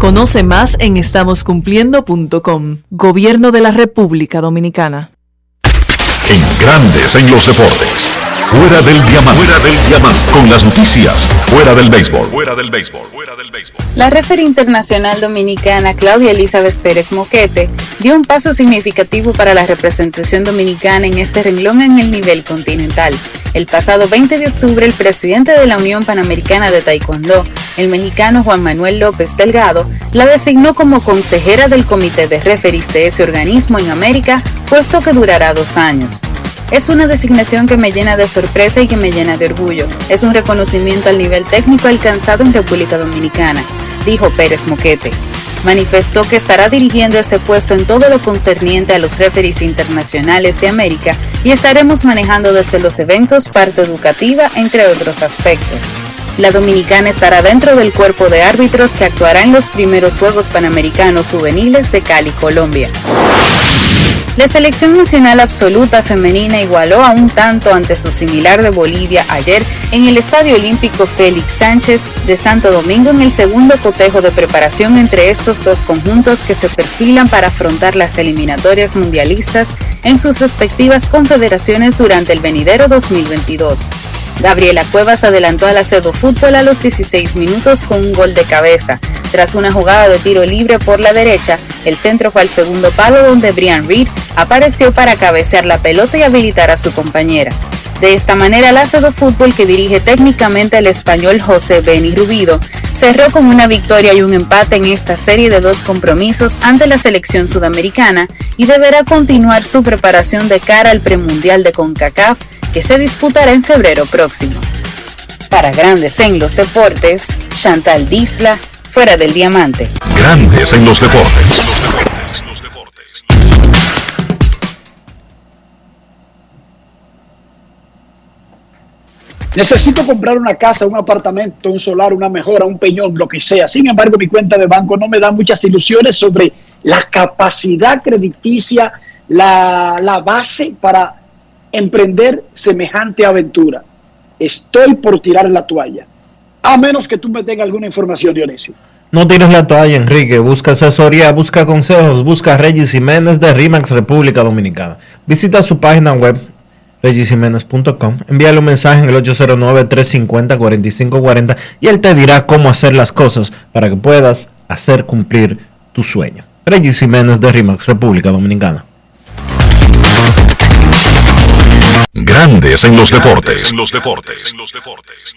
Conoce más en estamoscumpliendo.com. Gobierno de la República Dominicana. En grandes en los deportes. Fuera del diamante. Fuera del diamante. Con las noticias. Fuera del béisbol. Fuera del béisbol. Fuera del béisbol. La referee internacional dominicana Claudia Elizabeth Pérez Moquete dio un paso significativo para la representación dominicana en este renglón en el nivel continental. El pasado 20 de octubre, el presidente de la Unión Panamericana de Taekwondo, el mexicano Juan Manuel López Delgado, la designó como consejera del comité de referees de ese organismo en América, puesto que durará dos años. Es una designación que me llena de sorpresa y que me llena de orgullo. Es un reconocimiento al nivel técnico alcanzado en República Dominicana, dijo Pérez Moquete. Manifestó que estará dirigiendo ese puesto en todo lo concerniente a los referees internacionales de América y estaremos manejando desde los eventos parte educativa, entre otros aspectos. La dominicana estará dentro del cuerpo de árbitros que actuará en los primeros Juegos Panamericanos Juveniles de Cali, Colombia. La selección nacional absoluta femenina igualó a un tanto ante su similar de Bolivia ayer en el Estadio Olímpico Félix Sánchez de Santo Domingo en el segundo cotejo de preparación entre estos dos conjuntos que se perfilan para afrontar las eliminatorias mundialistas en sus respectivas confederaciones durante el venidero 2022. Gabriela Cuevas adelantó al Acedo Fútbol a los 16 minutos con un gol de cabeza. Tras una jugada de tiro libre por la derecha, el centro fue al segundo palo donde Brian Reed apareció para cabecear la pelota y habilitar a su compañera. De esta manera, el Acedo Fútbol, que dirige técnicamente el español José Beni Rubido, cerró con una victoria y un empate en esta serie de dos compromisos ante la selección sudamericana y deberá continuar su preparación de cara al premundial de CONCACAF que se disputará en febrero próximo. Para Grandes en los Deportes, Chantal Disla, fuera del diamante. Grandes en los deportes. Necesito comprar una casa, un apartamento, un solar, una mejora, un peñón, lo que sea. Sin embargo, mi cuenta de banco no me da muchas ilusiones sobre la capacidad crediticia, la, la base para emprender semejante aventura. Estoy por tirar la toalla. A menos que tú me tengas alguna información, Dionisio. No tires la toalla, Enrique. Busca asesoría, busca consejos, busca a Regis Jiménez de RIMAX República Dominicana. Visita su página web regisiménez.com. Envíale un mensaje en el 809-350-4540 y él te dirá cómo hacer las cosas para que puedas hacer cumplir tu sueño. Regis Jiménez de RIMAX República Dominicana. Grandes en los deportes. En los deportes. En los deportes.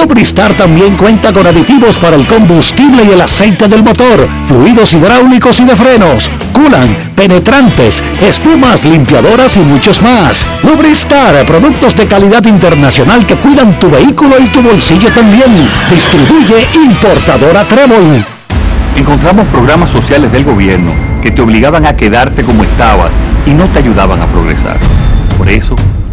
Lubristar también cuenta con aditivos para el combustible y el aceite del motor fluidos hidráulicos y de frenos, culan, penetrantes, espumas, limpiadoras y muchos más. Lubristar, productos de calidad internacional que cuidan tu vehículo y tu bolsillo también. Distribuye importadora Trébol. Encontramos programas sociales del gobierno que te obligaban a quedarte como estabas y no te ayudaban a progresar. Por eso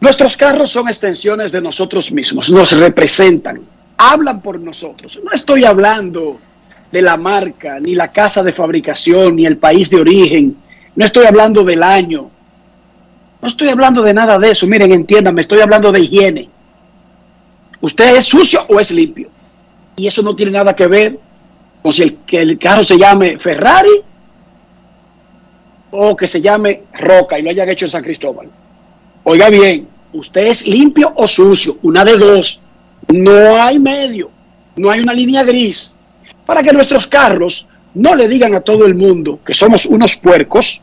Nuestros carros son extensiones de nosotros mismos, nos representan, hablan por nosotros. No estoy hablando de la marca, ni la casa de fabricación, ni el país de origen. No estoy hablando del año. No estoy hablando de nada de eso. Miren, entiéndanme, estoy hablando de higiene. ¿Usted es sucio o es limpio? Y eso no tiene nada que ver con si el, que el carro se llame Ferrari o que se llame Roca y lo hayan hecho en San Cristóbal. Oiga bien, usted es limpio o sucio, una de dos. No hay medio, no hay una línea gris. Para que nuestros carros no le digan a todo el mundo que somos unos puercos,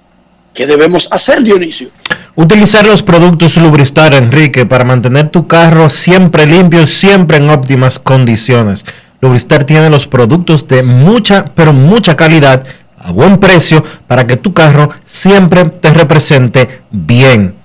¿qué debemos hacer, Dionisio? Utilizar los productos Lubristar, Enrique, para mantener tu carro siempre limpio, siempre en óptimas condiciones. Lubristar tiene los productos de mucha, pero mucha calidad a buen precio para que tu carro siempre te represente bien.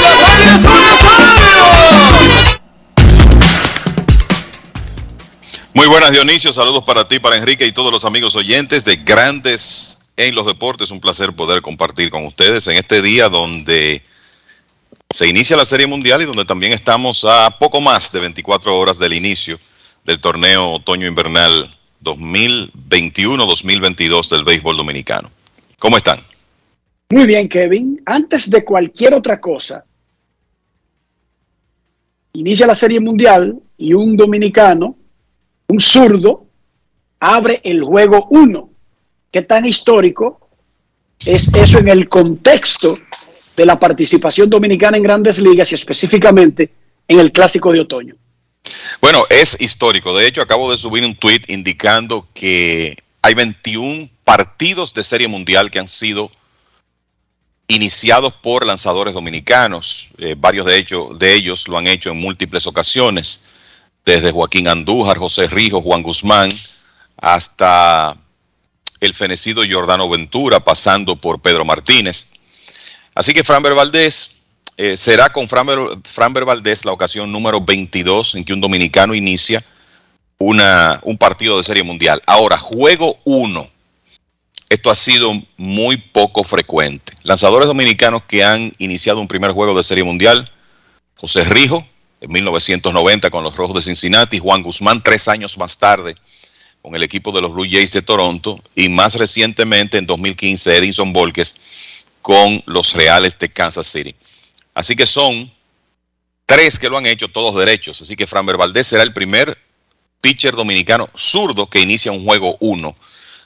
Muy buenas Dionisio, saludos para ti, para Enrique y todos los amigos oyentes de Grandes en los Deportes. Un placer poder compartir con ustedes en este día donde se inicia la Serie Mundial y donde también estamos a poco más de 24 horas del inicio del torneo otoño-invernal 2021-2022 del béisbol dominicano. ¿Cómo están? Muy bien, Kevin. Antes de cualquier otra cosa, inicia la Serie Mundial y un dominicano un zurdo abre el juego 1. ¿Qué tan histórico es eso en el contexto de la participación dominicana en grandes ligas y específicamente en el clásico de otoño? Bueno, es histórico. De hecho, acabo de subir un tweet indicando que hay 21 partidos de serie mundial que han sido iniciados por lanzadores dominicanos. Eh, varios de, hecho, de ellos lo han hecho en múltiples ocasiones desde Joaquín Andújar, José Rijo, Juan Guzmán, hasta el fenecido Jordano Ventura, pasando por Pedro Martínez. Así que Framber Valdés eh, será con Framber, Valdés la ocasión número 22 en que un dominicano inicia una, un partido de serie mundial. Ahora, juego 1. Esto ha sido muy poco frecuente. Lanzadores dominicanos que han iniciado un primer juego de serie mundial, José Rijo, en 1990 con los Rojos de Cincinnati, Juan Guzmán tres años más tarde con el equipo de los Blue Jays de Toronto y más recientemente en 2015 Edison Volques con los Reales de Kansas City. Así que son tres que lo han hecho todos derechos. Así que Framber Valdez será el primer pitcher dominicano zurdo que inicia un juego uno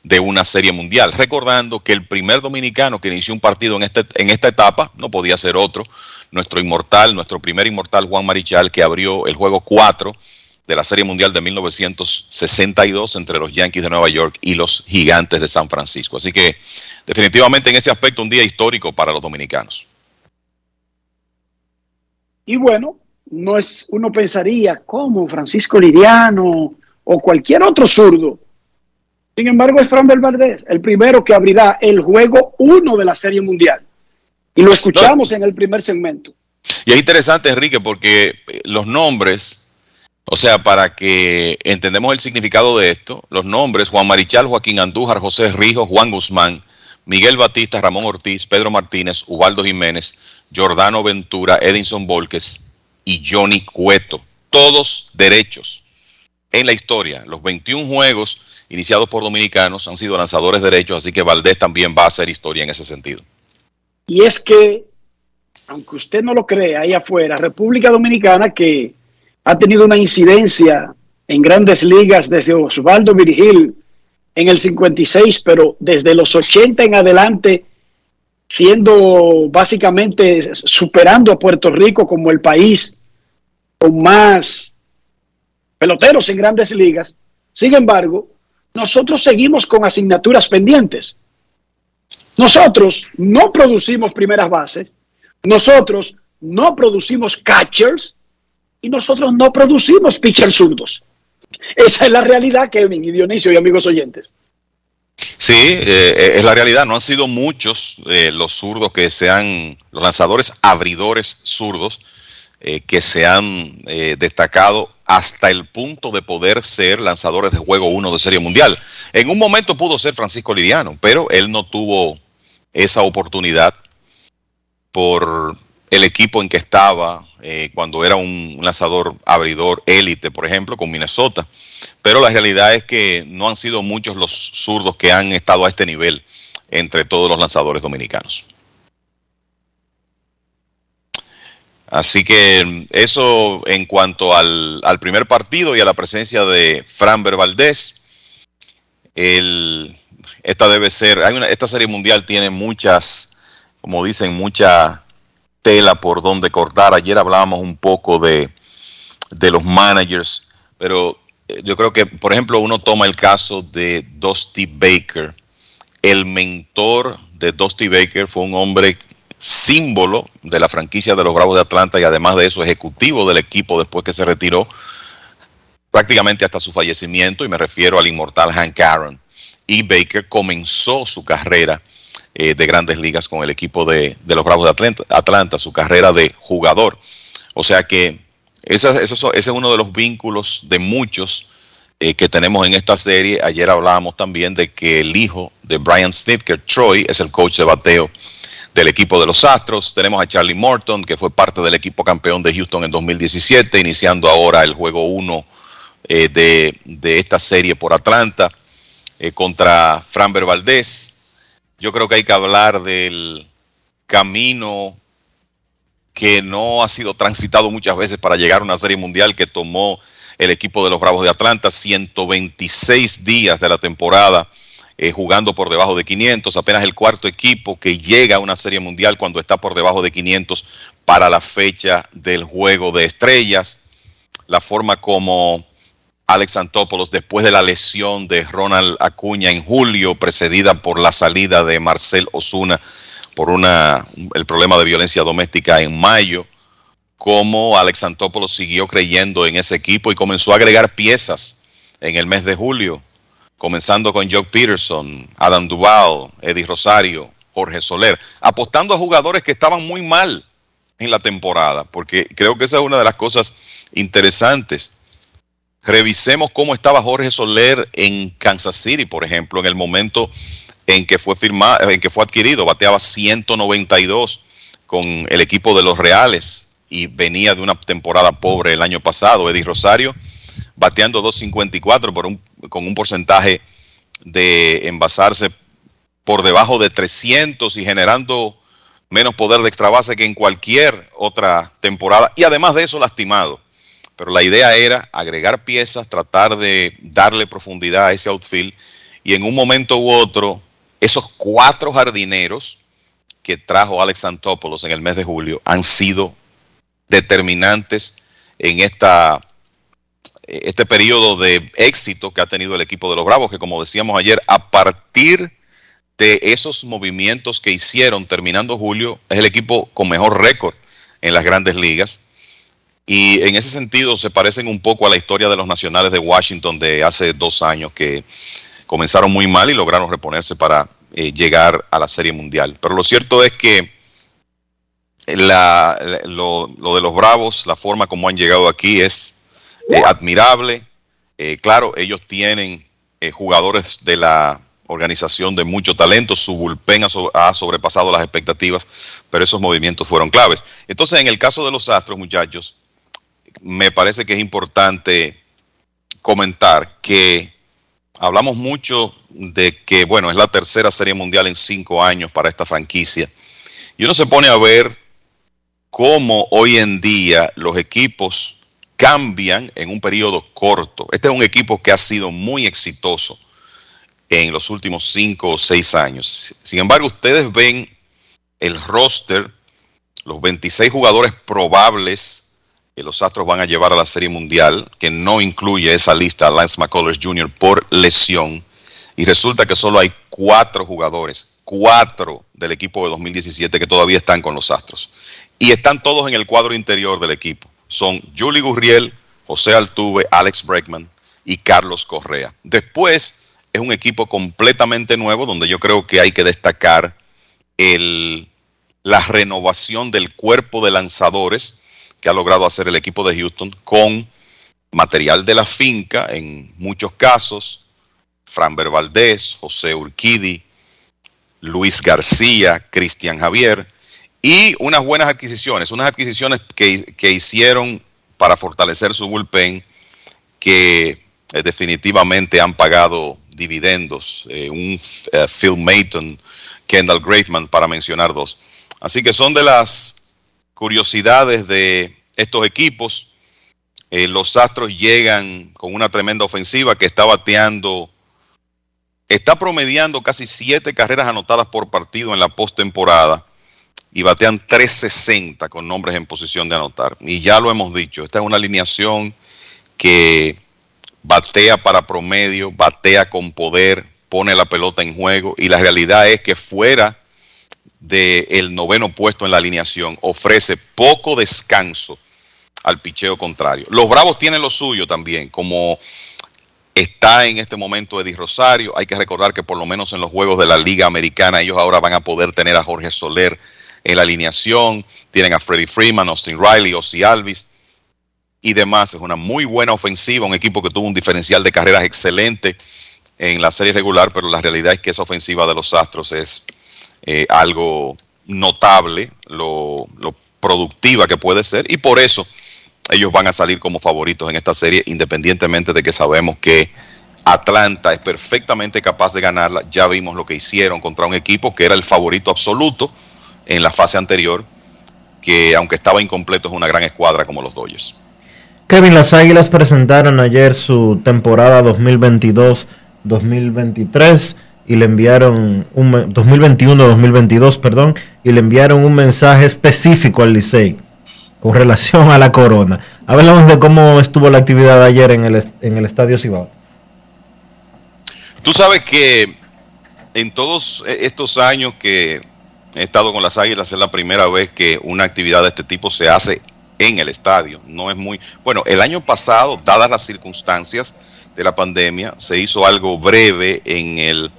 de una serie mundial. Recordando que el primer dominicano que inició un partido en, este, en esta etapa no podía ser otro nuestro inmortal, nuestro primer inmortal Juan Marichal, que abrió el juego 4 de la Serie Mundial de 1962 entre los Yankees de Nueva York y los Gigantes de San Francisco. Así que definitivamente en ese aspecto un día histórico para los dominicanos. Y bueno, no es, uno pensaría como Francisco Liriano o cualquier otro zurdo. Sin embargo, es Fran Valdez, el primero que abrirá el juego 1 de la Serie Mundial. Y lo escuchamos en el primer segmento. Y es interesante, Enrique, porque eh, los nombres O sea, para que entendemos el significado de esto, los nombres Juan Marichal, Joaquín Andújar, José Rijo, Juan Guzmán, Miguel Batista, Ramón Ortiz, Pedro Martínez, Ubaldo Jiménez, Jordano Ventura, Edinson Volques y Johnny Cueto. Todos derechos en la historia. Los 21 juegos iniciados por dominicanos han sido lanzadores derechos, así que Valdés también va a hacer historia en ese sentido. Y es que, aunque usted no lo crea, ahí afuera, República Dominicana que ha tenido una incidencia en grandes ligas desde Osvaldo Virgil en el 56, pero desde los 80 en adelante, siendo básicamente superando a Puerto Rico como el país con más peloteros en grandes ligas. Sin embargo, nosotros seguimos con asignaturas pendientes. Nosotros no producimos primeras bases, nosotros no producimos catchers, y nosotros no producimos pitchers zurdos. Esa es la realidad, Kevin y Dionisio y amigos oyentes. Sí, eh, es la realidad. No han sido muchos eh, los zurdos que sean, los lanzadores abridores zurdos eh, que se han destacado hasta el punto de poder ser lanzadores de juego 1 de Serie Mundial. En un momento pudo ser Francisco Liriano, pero él no tuvo esa oportunidad por el equipo en que estaba eh, cuando era un lanzador abridor élite, por ejemplo, con Minnesota. Pero la realidad es que no han sido muchos los zurdos que han estado a este nivel entre todos los lanzadores dominicanos. Así que eso en cuanto al, primer partido y a la presencia de Fran Valdés. esta debe ser, hay una, esta serie mundial tiene muchas, como dicen, mucha tela por donde cortar. Ayer hablábamos un poco de, los managers, pero eh, yo creo que, por ejemplo, uno toma el caso de Dusty Baker. El mentor de Dusty Baker fue un hombre símbolo de la franquicia de los Bravos de Atlanta y además de eso ejecutivo del equipo después que se retiró prácticamente hasta su fallecimiento y me refiero al inmortal Hank Aaron. Y Baker comenzó su carrera eh, de grandes ligas con el equipo de, los Bravos de Atlanta, su carrera de jugador. O sea que ese, es uno de los vínculos de muchos eh, que tenemos en esta serie. Ayer hablábamos también de que el hijo de Brian Snitker, Troy, es el coach de bateo del equipo de los Astros. Tenemos a Charlie Morton, que fue parte del equipo campeón de Houston en 2017, iniciando ahora el juego 1 eh, de, esta serie por Atlanta contra Framber Valdez yo creo que hay que hablar del camino que no ha sido transitado muchas veces para llegar a una serie mundial que tomó el equipo de los Bravos de Atlanta, 126 días de la temporada eh, jugando por debajo de 500, apenas el cuarto equipo que llega a una serie mundial cuando está por debajo de 500 para la fecha del juego de estrellas, la forma como Alex Antopoulos después de la lesión de Ronald Acuña en julio, precedida por la salida de Marcel Osuna por el problema de violencia doméstica en mayo, cómo Alex Antopoulos siguió creyendo en ese equipo y comenzó a agregar piezas en el mes de julio, comenzando con Joe Peterson, Adam Duval, Eddie Rosario, Jorge Soler, apostando a jugadores que estaban muy mal en la temporada, porque creo que esa es una de las cosas interesantes Revisemos cómo estaba Jorge Soler en Kansas City, por ejemplo, en el momento en que fue firmado, en que fue adquirido, bateaba 192 con el equipo de los Reales y venía de una temporada pobre el año pasado. Eddie Rosario bateando 254 por un, con un porcentaje de envasarse por debajo de 300 y generando menos poder de extra base que en cualquier otra temporada y además de eso lastimado. Pero la idea era agregar piezas, tratar de darle profundidad a ese outfield y en un momento u otro, esos cuatro jardineros que trajo Alex Antopoulos en el mes de julio han sido determinantes en esta, este periodo de éxito que ha tenido el equipo de los Bravos, que como decíamos ayer, a partir de esos movimientos que hicieron terminando julio, es el equipo con mejor récord en las grandes ligas y en ese sentido se parecen un poco a la historia de los nacionales de Washington de hace dos años que comenzaron muy mal y lograron reponerse para eh, llegar a la Serie Mundial. Pero lo cierto es que lo, de los Bravos, la forma como han llegado aquí es eh, admirable. Eh, claro, ellos tienen eh, jugadores de la organización de mucho talento, su bullpen ha, so- ha sobrepasado las expectativas, pero esos movimientos fueron claves. Entonces, en el caso de los Astros, muchachos, me parece que es importante comentar que hablamos mucho de que, bueno, es la tercera serie mundial en cinco años para esta franquicia. Y uno se pone a ver cómo hoy en día los equipos cambian en un periodo corto. Este es un equipo que ha sido muy exitoso en los últimos cinco o seis años. Sin embargo, ustedes ven el roster, los 26 jugadores probables que los Astros van a llevar a la Serie Mundial, que no incluye esa lista a Lance McCullers Jr. por lesión, y resulta que solo hay cuatro jugadores, cuatro del equipo de 2017 que todavía están con los Astros. Y están todos en el cuadro interior del equipo. Son Julie Gurriel, José Altuve, Alex Bregman y Carlos Correa. Después es un equipo completamente nuevo donde yo creo que hay que destacar el, la renovación del cuerpo de lanzadores que ha logrado hacer el equipo de Houston con material de la finca en muchos casos, Framber Valdés, José Urquidi, Luis García, Cristian Javier, y unas buenas adquisiciones, unas adquisiciones que, que hicieron para fortalecer su bullpen que eh, definitivamente han pagado dividendos, eh, un eh, Phil Mayton, Kendall Graveman, para mencionar dos. Así que son de las curiosidades de estos equipos. Los Astros llegan con una tremenda ofensiva que está bateando, está promediando casi siete carreras anotadas por partido en la postemporada y batean 360 con nombres en posición de anotar. Y ya lo hemos dicho, esta es una alineación que batea para promedio, batea con poder, pone la pelota en juego y la realidad es que fuera del noveno puesto en la alineación ofrece poco descanso al picheo contrario. Los Bravos tienen lo suyo también, como está en este momento Eddie Rosario. Hay que recordar que por lo menos en los juegos de la Liga Americana ellos ahora van a poder tener a Jorge Soler en la alineación. Tienen a Freddie Freeman, Austin Riley, Ozzy Alvis y demás. Es una muy buena ofensiva, un equipo que tuvo un diferencial de carreras excelente en la serie regular, pero la realidad es que esa ofensiva de los Astros es eh, algo notable, lo, lo productiva que puede ser, y por eso ellos van a salir como favoritos en esta serie, independientemente de que sabemos que Atlanta es perfectamente capaz de ganarla. Ya vimos lo que hicieron contra un equipo que era el favorito absoluto en la fase anterior, que aunque estaba incompleto es una gran escuadra como los Dodgers. Kevin, las Águilas presentaron ayer su temporada 2022-2023 y le enviaron un 2021-2022, perdón, y le enviaron un mensaje específico al Licey con relación a la corona. Hablamos de cómo estuvo la actividad ayer en el, en el Estadio Cibao. Tú sabes que en todos estos años que he estado con las Águilas es la primera vez que una actividad de este tipo se hace en el estadio. No es muy bueno. El año pasado, dadas las circunstancias de la pandemia, se hizo algo breve en el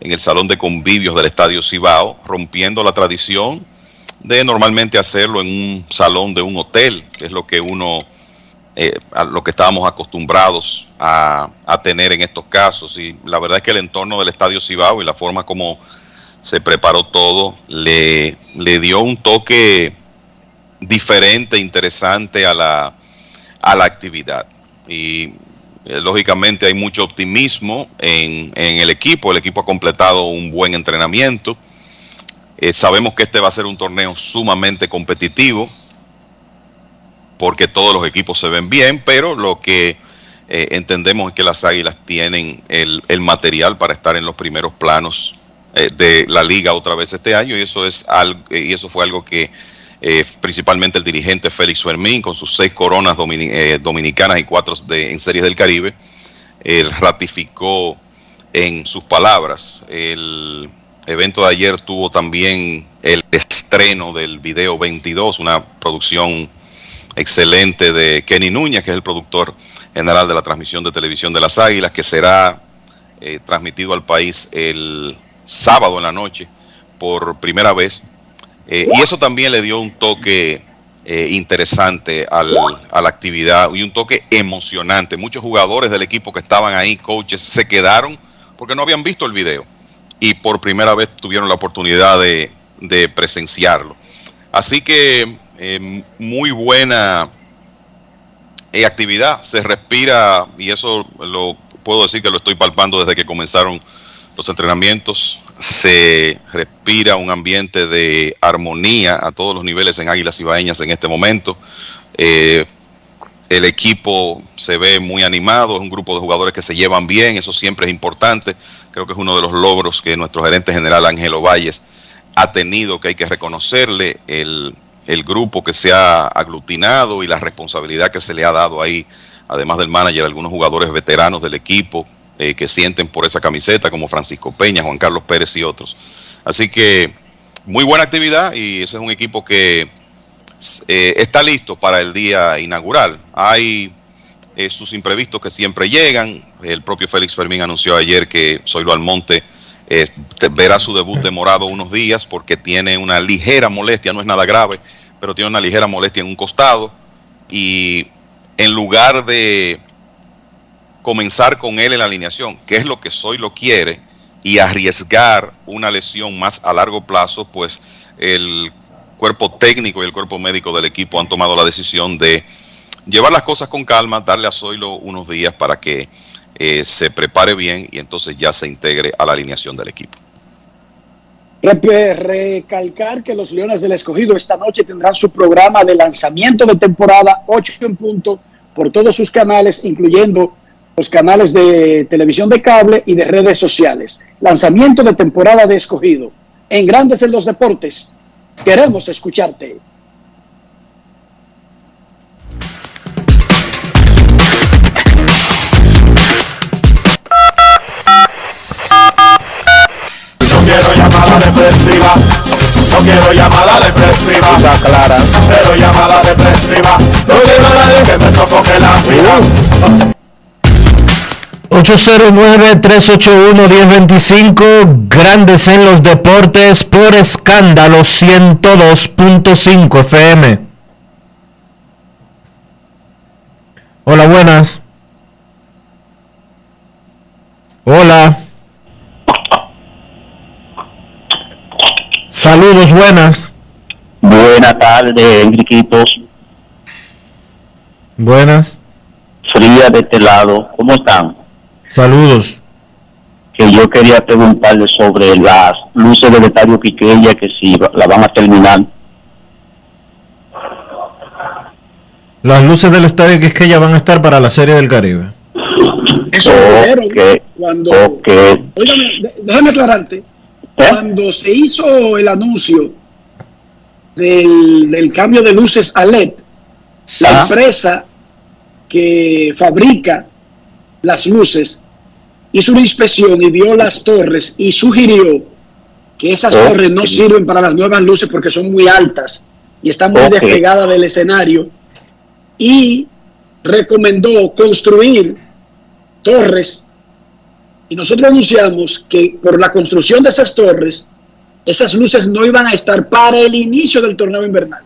en el salón de convivios del Estadio Cibao, rompiendo la tradición de normalmente hacerlo en un salón de un hotel, que es lo que uno, eh, a lo que estábamos acostumbrados a, a, tener en estos casos. Y la verdad es que el entorno del Estadio Cibao y la forma como se preparó todo le, le dio un toque diferente, interesante a la, a la actividad. Y eh, lógicamente hay mucho optimismo en, en, el equipo. El equipo ha completado un buen entrenamiento. Eh, sabemos que este va a ser un torneo sumamente competitivo porque todos los equipos se ven bien, pero lo que eh, entendemos es que las Águilas tienen el, el, material para estar en los primeros planos de la liga otra vez este año y eso es algo y eso fue algo que eh, principalmente el dirigente Félix Fermín, con sus seis coronas domini eh, dominicanas y cuatro de, en series del Caribe, ratificó en sus palabras. El evento de ayer tuvo también el estreno del video 22, una producción excelente de Kenny Núñez, que es el productor general de la transmisión de televisión de las Águilas, que será eh, transmitido al país el sábado en la noche por primera vez eh, y eso también le dio un toque eh, interesante al- a la actividad y un toque emocionante. Muchos jugadores del equipo que estaban ahí, coaches, se quedaron porque no habían visto el video y por primera vez tuvieron la oportunidad de, de presenciarlo. Así que eh, muy buena actividad, se respira y eso lo puedo decir que lo estoy palpando desde que comenzaron los entrenamientos. Se respira un ambiente de armonía a todos los niveles en Águilas Ibaeñas en este momento. Eh, el equipo se ve muy animado, es un grupo de jugadores que se llevan bien, eso siempre es importante. Creo que es uno de los logros que nuestro gerente general Ángelo Valles ha tenido, que hay que reconocerle el, el grupo que se ha aglutinado y la responsabilidad que se le ha dado ahí, además del manager, algunos jugadores veteranos del equipo eh, que sienten por esa camiseta, como Francisco Peña, Juan Carlos Pérez y otros. Así que muy buena actividad y ese es un equipo que eh, está listo para el día inaugural. Hay eh, sus imprevistos que siempre llegan. El propio Félix Fermín anunció ayer que Zoilo Almonte te- verá su debut demorado unos días porque tiene una ligera molestia, no es nada grave, pero tiene una ligera molestia en un costado. Y en lugar de comenzar con él en la alineación, que es lo que Zoilo quiere, y arriesgar una lesión más a largo plazo, pues el cuerpo técnico y el cuerpo médico del equipo han tomado la decisión de llevar las cosas con calma, darle a Zoilo unos días para que eh, se prepare bien y entonces ya se integre a la alineación del equipo. Recalcar que los Leones del Escogido esta noche tendrán su programa de lanzamiento de temporada 8 en punto por todos sus canales, incluyendo los canales de televisión de cable y de redes sociales. Lanzamiento de temporada de Escogido. En Grandes en los Deportes. Queremos escucharte. No quiero llamada depresiva. No quiero llamada depresiva. clara. Cero llamada depresiva. No quiero a nadie que me sofoque la vida. 809-381-1025, Grandes en los Deportes por escándalo 102.5 FM. Hola, buenas. Hola. Saludos, buenas. Buenas tardes, Enriquitos. Buenas. Fría de este lado. ¿Cómo están? Saludos. Que yo quería preguntarle sobre las luces del estadio Quiqueya, que si la van a terminar. Las luces del estadio que es que ya van a estar para la Serie del Caribe. Eso Ok, dijeron cuando... Óigame, déjame aclararte. Cuando se hizo el anuncio del, del cambio de luces a LED, la Ah. empresa que fabrica las luces hizo una inspección y vio las torres y sugirió que esas Ok. torres no sirven para las nuevas luces porque son muy altas y están muy despegadas del escenario y recomendó construir torres y nosotros anunciamos que por la construcción de esas torres, esas luces no iban a estar para el inicio del torneo invernal.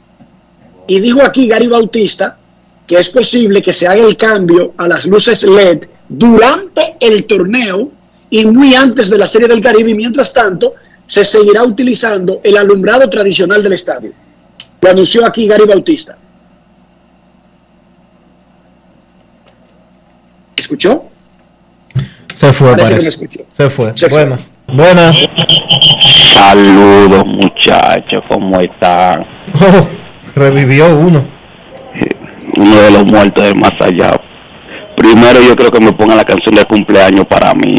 Y dijo aquí Gary Bautista que es posible que se haga el cambio a las luces LED durante el torneo y muy antes de la Serie del Caribe. Y mientras tanto, se seguirá utilizando el alumbrado tradicional del estadio. Lo anunció aquí Gary Bautista. ¿Escuchó? Se fue, Parece que parece. me escuchó. Se fue. Se fue. buenas. Buenas. Saludos, muchachos. ¿Cómo están? Oh, revivió uno. Uno de los muertos del más allá. Primero yo creo que me pongan la canción de cumpleaños para mí.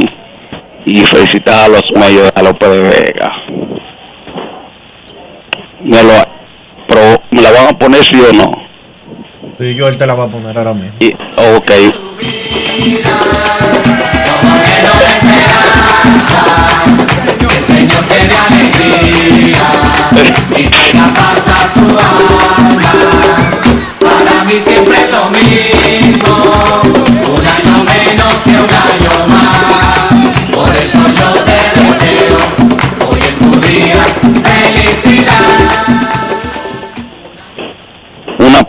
Y felicitar a los medios de López de Vega. Me, lo, pero, ¿Me la van a poner sí o no? Sí, yo él te la va a poner ahora mismo. Y, ok. Que el Señor te dé alegría y que la paz a tu alma. Mí siempre es lo mismo, un año menos que un año más. Por eso yo te deseo hoy en tu día felicidad.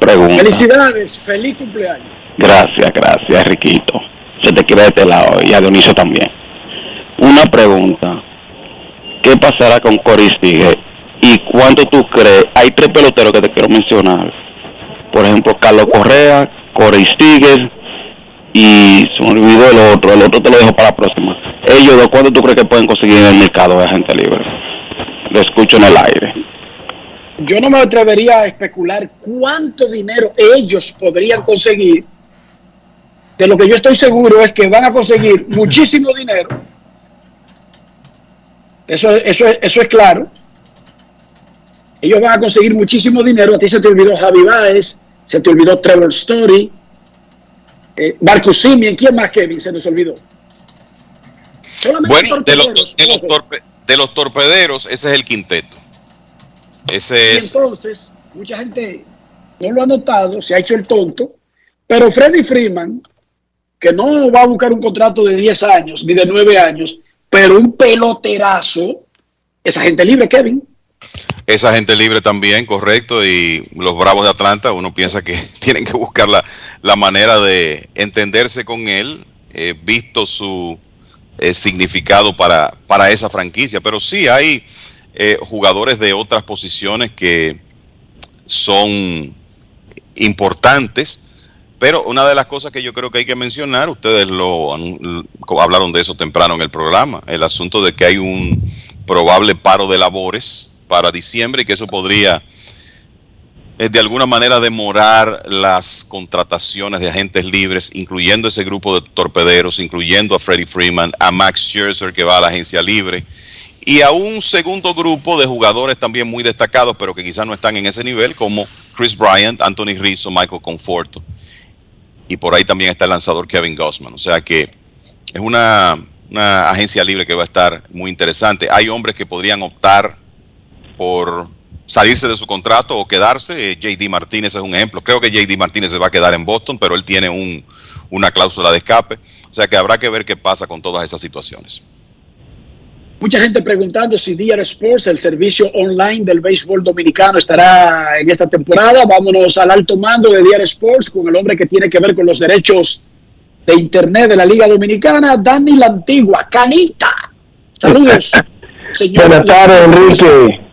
pregunta. Felicidades, feliz cumpleaños. Gracias, gracias, Riquito. Se te quiere de este lado y a Dionisio también. Una pregunta. ¿Qué pasará con Corey Seager? ¿Y cuánto tú crees? Hay tres peloteros que te quiero mencionar. Por ejemplo, Carlos Correa, Corey Seager y se me olvidó el otro. El otro te lo dejo para la próxima. Ellos dos, ¿cuánto tú crees que pueden conseguir en el mercado de gente libre? Lo escucho en el aire. Yo no me atrevería a especular cuánto dinero ellos podrían conseguir. De lo que yo estoy seguro es que van a conseguir muchísimo dinero. Eso, eso, es- eso es claro. Ellos van a conseguir muchísimo dinero. A ti se te olvidó Javi Baez, se te olvidó Trevor Story, eh, Marcus Simeon. ¿Quién más, Kevin? Se nos olvidó. Solamente Bueno, de los, torpederos, de, los ojo. torpe- de los torpederos, ese es el quinteto. Ese Y es. entonces, mucha gente no lo ha notado, se ha hecho el tonto, pero Freddy Freeman, que no va a buscar un contrato de 10 años ni de 9 años, pero un peloterazo, esa gente libre, Kevin. Esa gente libre también, correcto. Y los Bravos de Atlanta, uno piensa que tienen que buscar la, la manera de entenderse con él, eh, visto su eh, significado para, para esa franquicia. Pero sí hay eh, jugadores de otras posiciones que son importantes. Pero una de las cosas que yo creo que hay que mencionar, ustedes lo hablaron de eso temprano en el programa, el asunto de que hay un probable paro de labores para diciembre y que eso podría eh, de alguna manera demorar las contrataciones de agentes libres, incluyendo ese grupo de torpederos, incluyendo a Freddie Freeman, a Max Scherzer que va a la agencia libre y a un segundo grupo de jugadores también muy destacados, pero que quizás no están en ese nivel, como Chris Bryant, Anthony Rizzo, Michael Conforto. Y por ahí también está el lanzador Kevin Gossman. O sea que es una, una agencia libre que va a estar muy interesante. Hay hombres que podrían optar por salirse de su contrato o quedarse. Eh, JD Martínez es un ejemplo. Creo que JD Martínez se va a quedar en Boston, pero él tiene un, una cláusula de escape. O sea que habrá que ver qué pasa con todas esas situaciones. Mucha gente preguntando si DR Sports, el servicio online del béisbol dominicano, estará en esta temporada. Vámonos al alto mando de DR Sports con el hombre que tiene que ver con los derechos de Internet de la Liga Dominicana, Dani La Antigua, Canita. Saludos, señor. Buenas tardes, Enrique.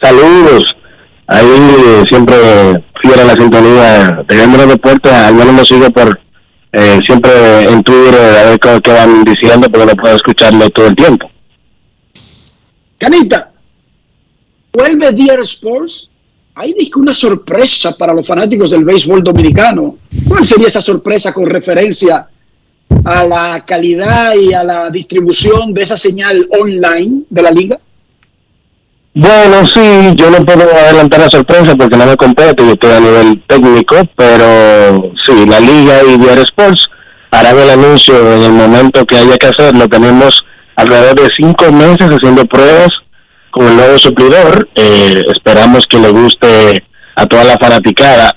Saludos. Ahí siempre fiel a la sintonía de Grande Deportes. Al menos me sigo por eh, siempre en Twitter a ver qué, van diciendo, porque no puedo escucharlo todo el tiempo. Canita, vuelve DR Sports. Hay disque una sorpresa para los fanáticos del béisbol dominicano. ¿Cuál sería esa sorpresa con referencia a la calidad y a la distribución de esa señal online de la liga? Bueno, sí, yo no puedo adelantar la sorpresa porque no me compete, yo estoy a nivel técnico, pero sí, la liga y VR Sports harán el anuncio en el momento que haya que hacerlo. Tenemos alrededor de cinco meses haciendo pruebas con el nuevo suplidor. Eh, esperamos que le guste a toda la fanaticada.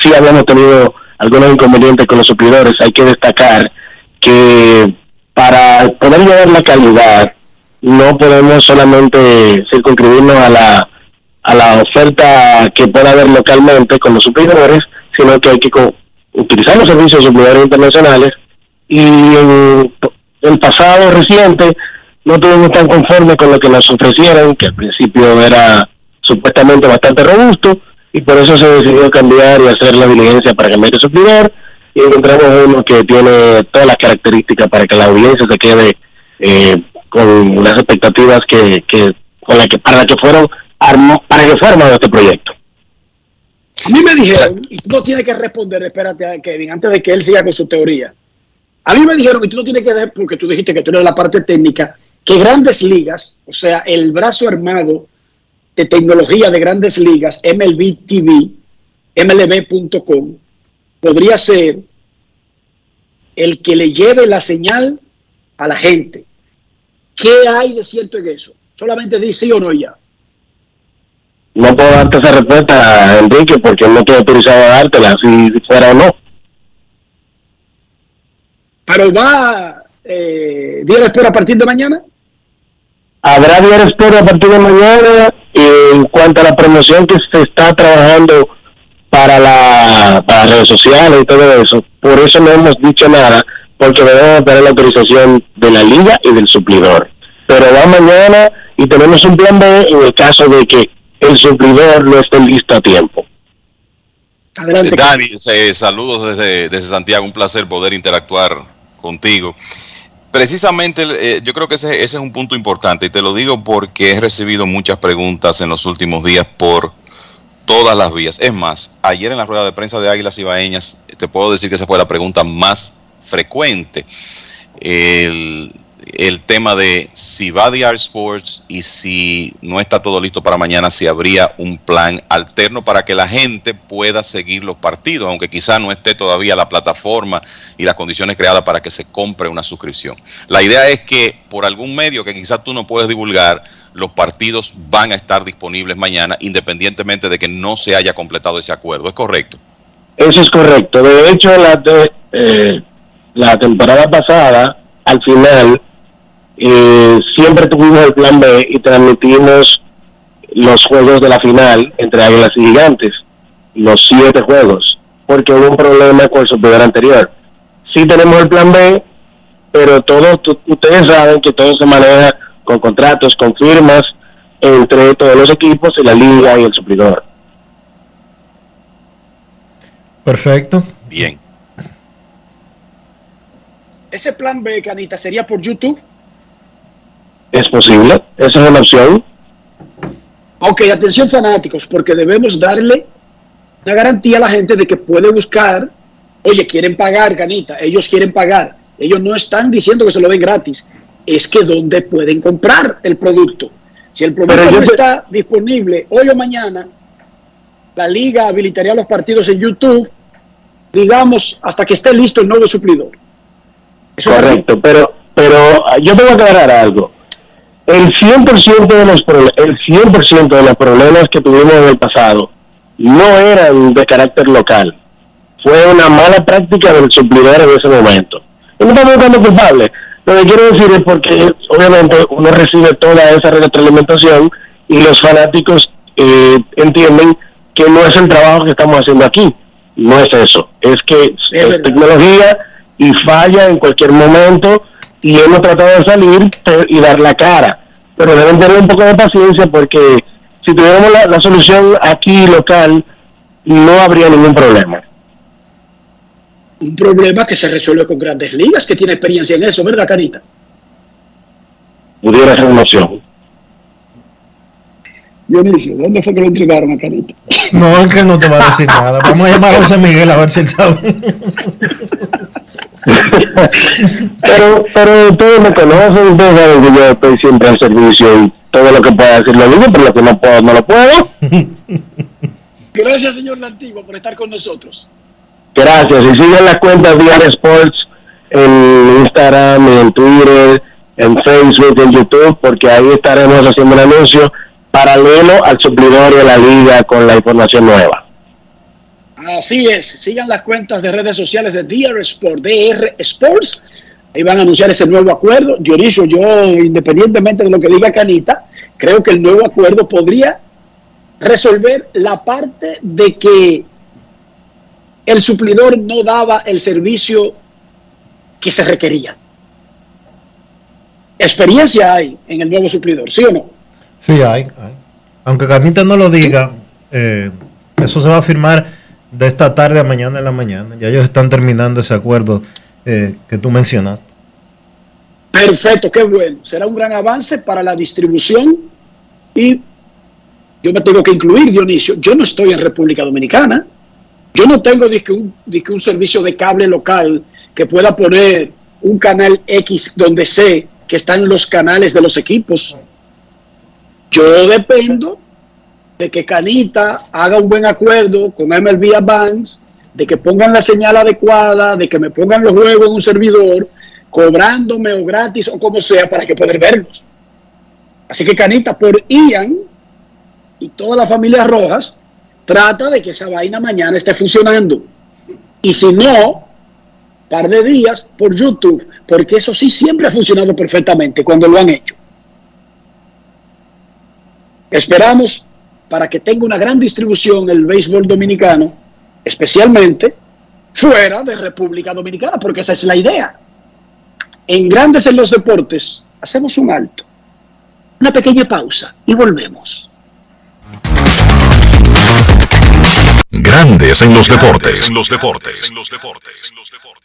Sí habíamos tenido algunos inconvenientes con los suplidores. Hay que destacar que para poder llevar la calidad no podemos solamente circunscribirnos a la a la oferta que pueda haber localmente con los suplidores, sino que hay que utilizar los servicios de suplidores internacionales. Y en el pasado reciente no estuvimos tan conformes con lo que nos ofrecieron, que al principio era supuestamente bastante robusto, y por eso se decidió cambiar y hacer la diligencia para cambiar de suplidor, y encontramos uno que tiene todas las características para que la audiencia se quede eh, con las expectativas que, que con la que para la que fueron armo- para que fue armado este proyecto. A mí me dijeron, y tú no tienes que responder, espérate a Kevin, antes de que él siga con su teoría. A mí me dijeron, y tú no tienes que ver, porque tú dijiste que tú eres la parte técnica, que grandes ligas, o sea, el brazo armado de tecnología de grandes ligas, MLB TV, MLB.com, podría ser el que le lleve la señal a la gente. ¿Qué hay de cierto en eso? Solamente di sí o no ya. No puedo darte esa respuesta, Enrique, porque no estoy autorizado a dártela, si fuera o no. Pero va eh, día espera a partir de mañana. Habrá Diario Sport a partir de mañana. Y en cuanto a la promoción que se está trabajando para, la, para las redes sociales y todo eso. Por eso no hemos dicho nada, porque debemos tener la autorización de la liga y del suplidor. Pero va mañana y tenemos un plan B en el caso de que el suplidor no esté listo a tiempo. Adelante. Dani, eh, saludos desde, desde Santiago, un placer poder interactuar contigo. Precisamente, eh, yo creo que ese, ese, es un punto importante y te lo digo porque he recibido muchas preguntas en los últimos días por todas las vías. Es más, ayer en la rueda de prensa de Águilas Ibaeñas, te puedo decir que esa fue la pregunta más frecuente. El, tema de si va a DR Sports y si no está todo listo para mañana, si habría un plan alterno para que la gente pueda seguir los partidos, aunque quizá no esté todavía la plataforma y las condiciones creadas para que se compre una suscripción. La idea es que por algún medio que quizás tú no puedes divulgar, los partidos van a estar disponibles mañana, independientemente de que no se haya completado ese acuerdo. ¿Es correcto? Eso es correcto. De hecho, la, de, eh, la temporada pasada, al final, eh, siempre tuvimos el plan B y transmitimos los juegos de la final entre Águilas y Gigantes, los siete juegos, porque hubo un problema con el superior anterior. Sí tenemos el plan B, pero todos ustedes saben que todo se maneja con contratos, con firmas entre todos los equipos y la liga y el suplidor. Perfecto. Bien. Ese plan B, Canita, sería por YouTube. Es posible, esa es una opción. Ok, atención fanáticos, porque debemos darle una garantía a la gente de que puede buscar, oye, quieren pagar, Ganita, ellos quieren pagar, ellos no están diciendo que se lo den gratis, es que dónde pueden comprar el producto. Si el producto no está disponible hoy o mañana, la liga habilitaría los partidos en YouTube, digamos, hasta que esté listo el nuevo suplidor. Correcto, pero, pero yo tengo que aclarar algo el 100% de los el 100% de los problemas que tuvimos en el pasado no eran de carácter local. Fue una mala práctica del suplidor en ese momento. Y no estamos buscando culpables. Lo que quiero decir es porque obviamente uno recibe toda esa retroalimentación y los fanáticos eh, entienden que no es el trabajo que estamos haciendo aquí. No es eso. Es que es tecnología y falla en cualquier momento y hemos tratado de salir y dar la cara. Pero deben tener un poco de paciencia porque si tuviéramos la, solución aquí local, no habría ningún problema. Un problema que se resuelve con grandes ligas, que tiene experiencia en eso, ¿verdad, Carita? Pudiera ser una opción. Dionisio, ¿dónde fue que lo entregaron a Carita? No, es que no te va a decir nada. Vamos a llamar a José Miguel a ver si él sabe. pero, pero ustedes me conocen, ustedes saben que yo estoy siempre en servicio y todo lo que pueda decir lo digo, pero lo que no puedo, no lo puedo. Gracias, señor Lantigua, por estar con nosotros. Gracias, y sigan las cuentas de Sports en Instagram, en Twitter, en Facebook, en YouTube, porque ahí estaremos haciendo un anuncio paralelo al suplidor de la liga con la información nueva. Así es, sigan las cuentas de redes sociales de DR Sport, DR Sports. Ahí van a anunciar ese nuevo acuerdo. Dionisio, yo, independientemente de lo que diga Canita, creo que el nuevo acuerdo podría resolver la parte de que el suplidor no daba el servicio que se requería. Experiencia hay en el nuevo suplidor, ¿sí o no? Sí, hay. Aunque Canita no lo diga, eh, eso se va a firmar de esta tarde a mañana en la mañana. Ya ellos están terminando ese acuerdo eh, que tú mencionaste. Perfecto, qué bueno. Será un gran avance para la distribución y yo me tengo que incluir, Dionisio. Yo no estoy en República Dominicana. Yo no tengo un, un servicio de cable local que pueda poner un canal X donde sé que están los canales de los equipos. Yo dependo de que Canita haga un buen acuerdo con MLB Advance, de que pongan la señal adecuada, de que me pongan los juegos en un servidor, cobrándome o gratis o como sea para que poder verlos. Así que Canita, por Ian y toda la familia Rojas, trata de que esa vaina mañana esté funcionando. Y si no, par de días por YouTube, porque eso sí siempre ha funcionado perfectamente cuando lo han hecho. Esperamos para que tenga una gran distribución el béisbol dominicano especialmente fuera de República Dominicana, porque esa es la idea. En Grandes en los Deportes, hacemos un alto, una pequeña pausa y volvemos. Grandes en los deportes. En los deportes. En los deportes.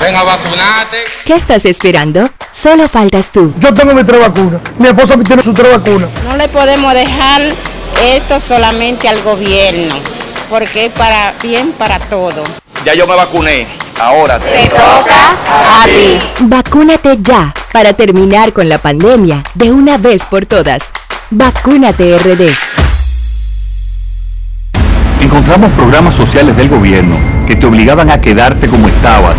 Ven a vacunarte. ¿Qué estás esperando? Solo faltas tú. Yo tengo mi tres vacunas. Mi esposa tiene su tres vacunas. No le podemos dejar esto solamente al gobierno, porque es para bien para todo. Ya yo me vacuné. Ahora Te toca a ti. Vacúnate ya para terminar con la pandemia de una vez por todas. Vacúnate RD. Encontramos programas sociales del gobierno que te obligaban a quedarte como estabas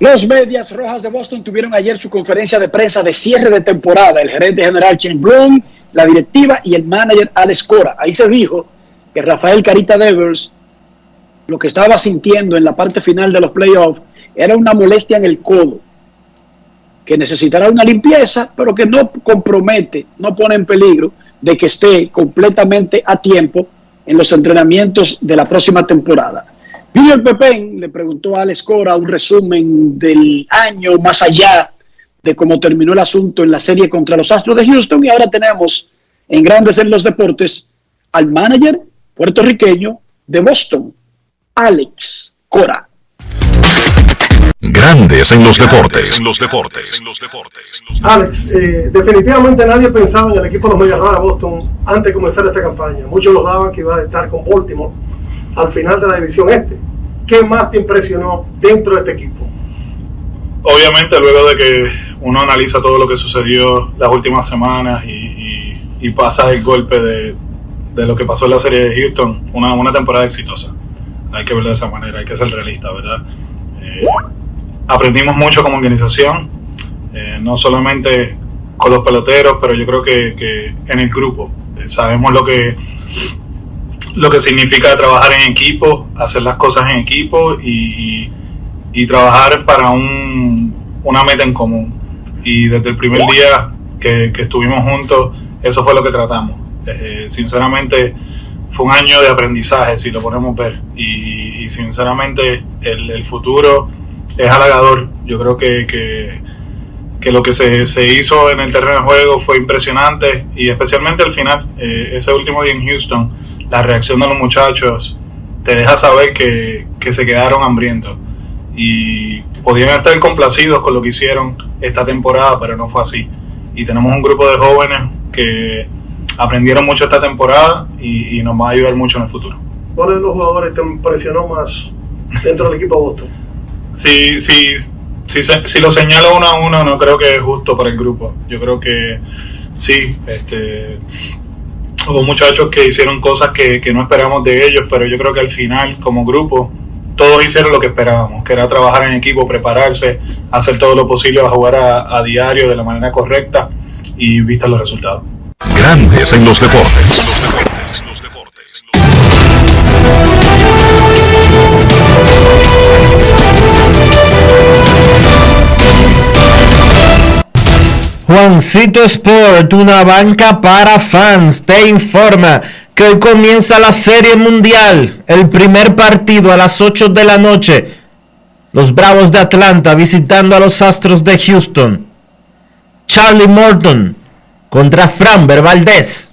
Los Medias Rojas de Boston tuvieron ayer su conferencia de prensa de cierre de temporada. El gerente general Shane Bloom, la directiva y el manager Alex Cora. Ahí se dijo que Rafael Carita Devers lo que estaba sintiendo en la parte final de los playoffs era una molestia en el codo, que necesitará una limpieza, pero que no compromete, no pone en peligro de que esté completamente a tiempo en los entrenamientos de la próxima temporada. Junior Pepén le preguntó a Alex Cora un resumen del año más allá de cómo terminó el asunto en la serie contra los Astros de Houston y ahora tenemos en Grandes en los Deportes al manager puertorriqueño de Boston, Alex Cora. Grandes en los deportes. En los deportes. En los deportes. Alex, eh, definitivamente nadie pensaba en el equipo de los Medias Rojas de Boston antes de comenzar esta campaña. Muchos los daban que iba a estar con Baltimore al final de la división este. ¿Qué más te impresionó dentro de este equipo? Obviamente luego de que uno analiza todo lo que sucedió las últimas semanas y, y, el golpe de, de, lo que pasó en la serie de Houston, una, una temporada exitosa. Hay que verlo de esa manera, hay que ser realista, ¿verdad? Eh, aprendimos mucho como organización, eh, no solamente con los peloteros, pero yo creo que, que en el grupo. Eh, sabemos lo que lo que significa trabajar en equipo, hacer las cosas en equipo y, y, trabajar para un, una meta en común. Y desde el primer día que, que estuvimos juntos, eso fue lo que tratamos. Eh, sinceramente, fue un año de aprendizaje, si lo podemos ver. Y, y sinceramente, el, el, futuro es halagador. Yo creo que, que, que lo que se, se, hizo en el terreno de juego fue impresionante y especialmente al final, eh, ese último día en Houston la reacción de los muchachos te deja saber que, que, se quedaron hambrientos y podían estar complacidos con lo que hicieron esta temporada, pero no fue así. Y tenemos un grupo de jóvenes que aprendieron mucho esta temporada y, y nos va a ayudar mucho en el futuro. ¿Cuál de los jugadores te impresionó más dentro del equipo de Boston? Sí, sí, sí, si lo señalo uno a uno, no creo que es justo para el grupo. Yo creo que sí, este, hubo muchachos que hicieron cosas que, que, no esperamos de ellos, pero yo creo que al final, como grupo, todos hicieron lo que esperábamos, que era trabajar en equipo, prepararse, hacer todo lo posible a jugar a, a diario de la manera correcta y vista los resultados. Grandes en. Los deportes, los deportes. Juancito Sport, una banca para fans, te informa que hoy comienza la Serie Mundial, el primer partido a las 8 de la noche. Los Bravos de Atlanta visitando a los Astros de Houston. Charlie Morton contra Framber Valdez.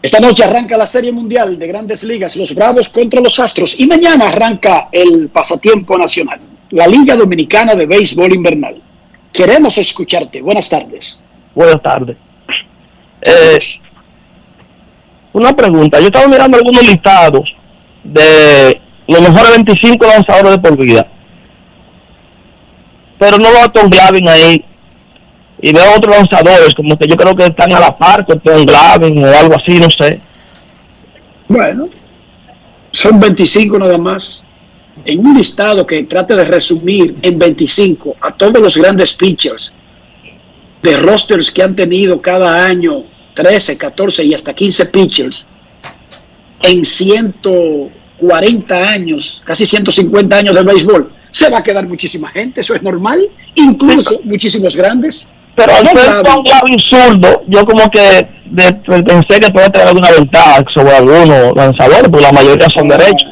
Esta noche arranca la Serie Mundial de Grandes Ligas, los Bravos contra los Astros, y mañana arranca el Pasatiempo Nacional, la Liga Dominicana de Béisbol Invernal. Queremos escucharte. Buenas tardes. Buenas tardes. Eh, una pregunta. Yo estaba mirando algunos listados de los mejores 25 lanzadores de por vida. Pero no veo a Tom Glavin ahí. Y veo otros lanzadores, como que yo creo que están a la par con Tom Glavin o algo así, no sé. Bueno, son 25 nada más. En un listado que trate de resumir en 25 a todos los grandes pitchers de rosters que han tenido cada año 13, 14 y hasta 15 pitchers en 140 años, casi 150 años de béisbol, se va a quedar muchísima gente, eso es normal, incluso muchísimos grandes. Pero al ser Glavin. Tom Glavin zurdo, yo como que de- pensé que puede tener alguna ventaja sobre algunos lanzadores, porque la mayoría son derechos.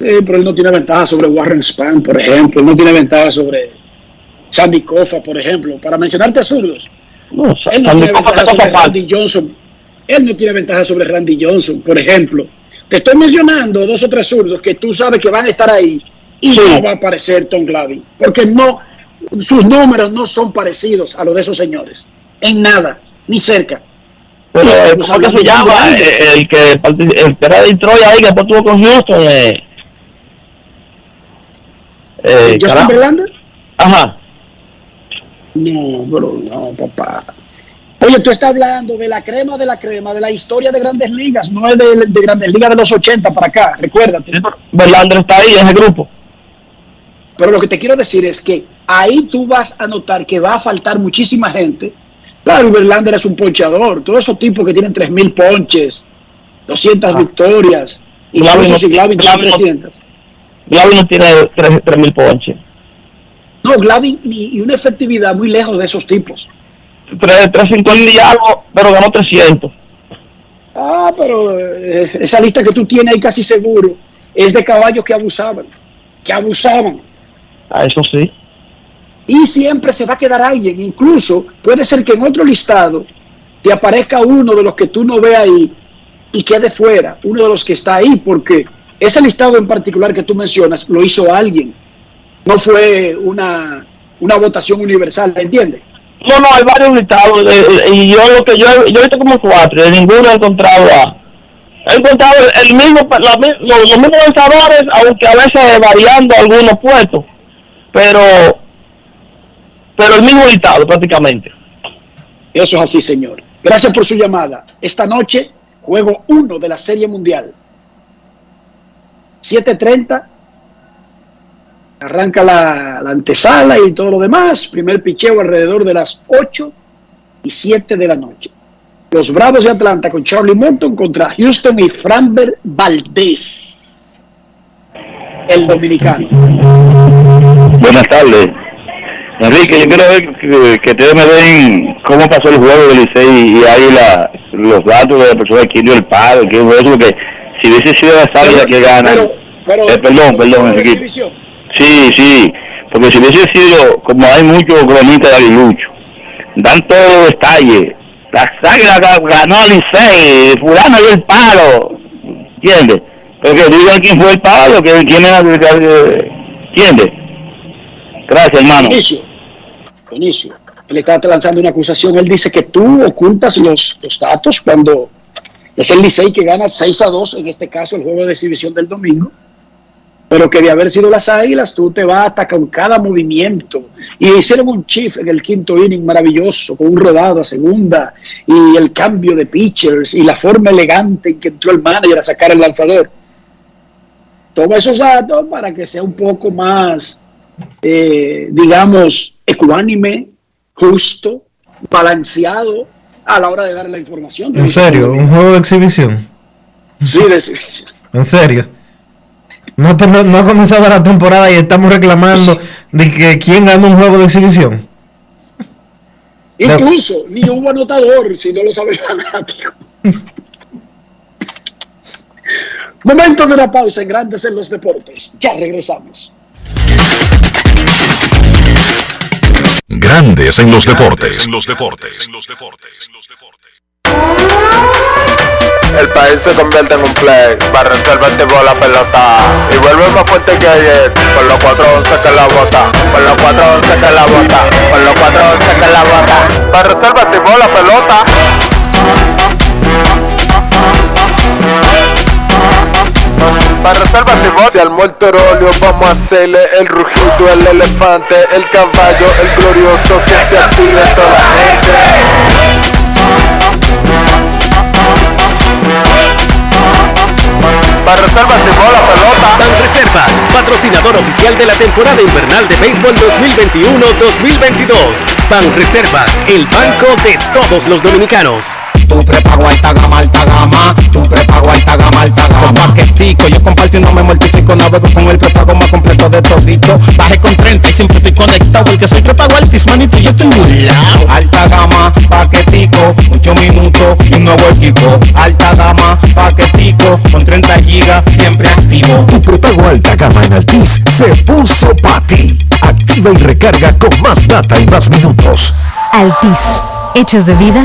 Sí, pero él no tiene ventaja sobre Warren Spahn, por ejemplo. Él no tiene ventaja sobre Sandy Koufax, por ejemplo. Para mencionarte zurdos. No, él no Sandy tiene Koufax ventaja sobre Randy Johnson. Él no tiene ventaja sobre Randy Johnson, por ejemplo. Te estoy mencionando dos o tres zurdos que tú sabes que van a estar ahí y no va a aparecer Tom Glavin. Porque no, sus números no son parecidos a los de esos señores. En nada, ni cerca. Pero, eh, ¿cómo que se llama? grande. Eh, El que, partic- el que era de Detroit ahí, que después estuvo con Houston. Eh, eh, ¿Justin. Verlander? Ajá. No, bro, no, papá. Oye, tú estás hablando de la crema de la crema, de la historia de grandes ligas, no es de, de grandes ligas de los 80 para acá, recuérdate. Verlander está ahí en ese grupo. Pero lo que te quiero decir es que ahí tú vas a notar que va a faltar muchísima gente. Claro, Verlander es un ponchador, todos esos tipos que tienen 3.000 ponches, 200 victorias, y Glavin si Glavin tiene Glavin no- 300. Glavin no tiene 3.000 ponches. No, Glavin y, una efectividad muy lejos de esos tipos. 350 y algo, pero ganó 300. Ah, pero eh, esa lista que tú tienes ahí casi seguro es de caballos que abusaban, que abusaban. A eso sí. Y siempre se va a quedar alguien. Incluso puede ser que en otro listado te aparezca uno de los que tú no ves ahí y quede fuera, uno de los que está ahí, porque ese listado en particular que tú mencionas lo hizo alguien. No fue una, una votación universal, ¿entiendes? No, no, hay varios listados. eh, eh, y yo lo que yo, yo he visto como cuatro, y ninguno he encontrado a. He encontrado el, mismo, la los, los mismos lanzadores, aunque a veces variando algunos puestos. Pero, pero el mismo listado prácticamente. Eso es así, señor. Gracias por su llamada. Esta noche, juego 1 de la Serie Mundial. 7.30. Arranca la, la antesala y todo lo demás. Primer picheo alrededor de las 8 y 7 de la noche. Los Bravos de Atlanta con Charlie Morton contra Houston y Framber Valdez. El dominicano. Buenas tardes. Enrique, yo quiero ver que, que ustedes me den cómo pasó el juego del Licey y ahí la, los datos de la persona que dio el palo, que fue eso, porque si hubiese sido la salida que gana, eh, perdón, perdón, Enrique. Sí, sí, porque si hubiese sido, como hay muchos cronistas de Aguilucho, dan todos los detalles. La ga- ganó al Licey, fulano dio el palo, ¿entiendes? Pero que digan quién fue el palo, que era, ¿entiendes? Gracias, hermano. Inicio. Inicio. Él está lanzando una acusación. Él dice que tú ocultas los, datos cuando es el Licey que gana 6 a 2, en este caso el juego de exhibición del domingo. Pero que de haber sido las águilas, tú te vas hasta con cada movimiento. Y hicieron un chief en el quinto inning maravilloso, con un rodado a segunda, y el cambio de pitchers, y la forma elegante en que entró el manager a sacar el lanzador. Toma esos datos para que sea un poco más, eh, digamos, ecuánime, justo, balanceado a la hora de dar la información. ¿En serio? ¿Un juego de exhibición? Sí, de exhibición. ¿En serio? No, te- no, no ha comenzado la temporada y estamos reclamando de que quién gana un juego de exhibición. Incluso ni hubo anotador, si no lo sabe el fanático. Momento de una pausa en Grandes en los Deportes. Ya regresamos. Grandes en los deportes. En los deportes. El país se convierte en un play. Para reservar tipo la pelota. Y vuelve más fuerte que ayer. Por los 411 que la bota. Por los 411 que la bota. Por los 411 que la bota. Para reservar tipo la pelota. Para reservar tipo. Si al morterolio vamos a hacerle el rugido, el elefante, el caballo, el glorioso que se active toda la gente. Para reservas tipo la pelota. Reservas, patrocinador oficial de la temporada invernal de béisbol 2021-2022. Ban Reservas, el banco de todos los dominicanos. Tu prepago alta gama, alta gama. Tu prepago alta gama, alta gama. Paquetico, yo comparto y no me mortifico. Navego con el prepago más completo de todito. Bajé con 30 y siempre estoy conectado. Porque soy prepago altis, manito, y yo estoy burlao. Alta gama, paquetico, 8 minutos y un nuevo equipo. Alta gama, paquetico, con 30 gigas, siempre activo. Tu prepago alta gama en Altis se puso para ti. Activa y recarga con más data y más minutos. Altis, hechos de vida,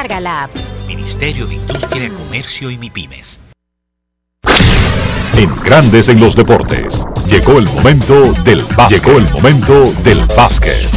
la app. Ministerio de Industria, Comercio y MIPIMES. En Grandes en los deportes. Llegó el momento del básquet. Llegó el momento del básquet.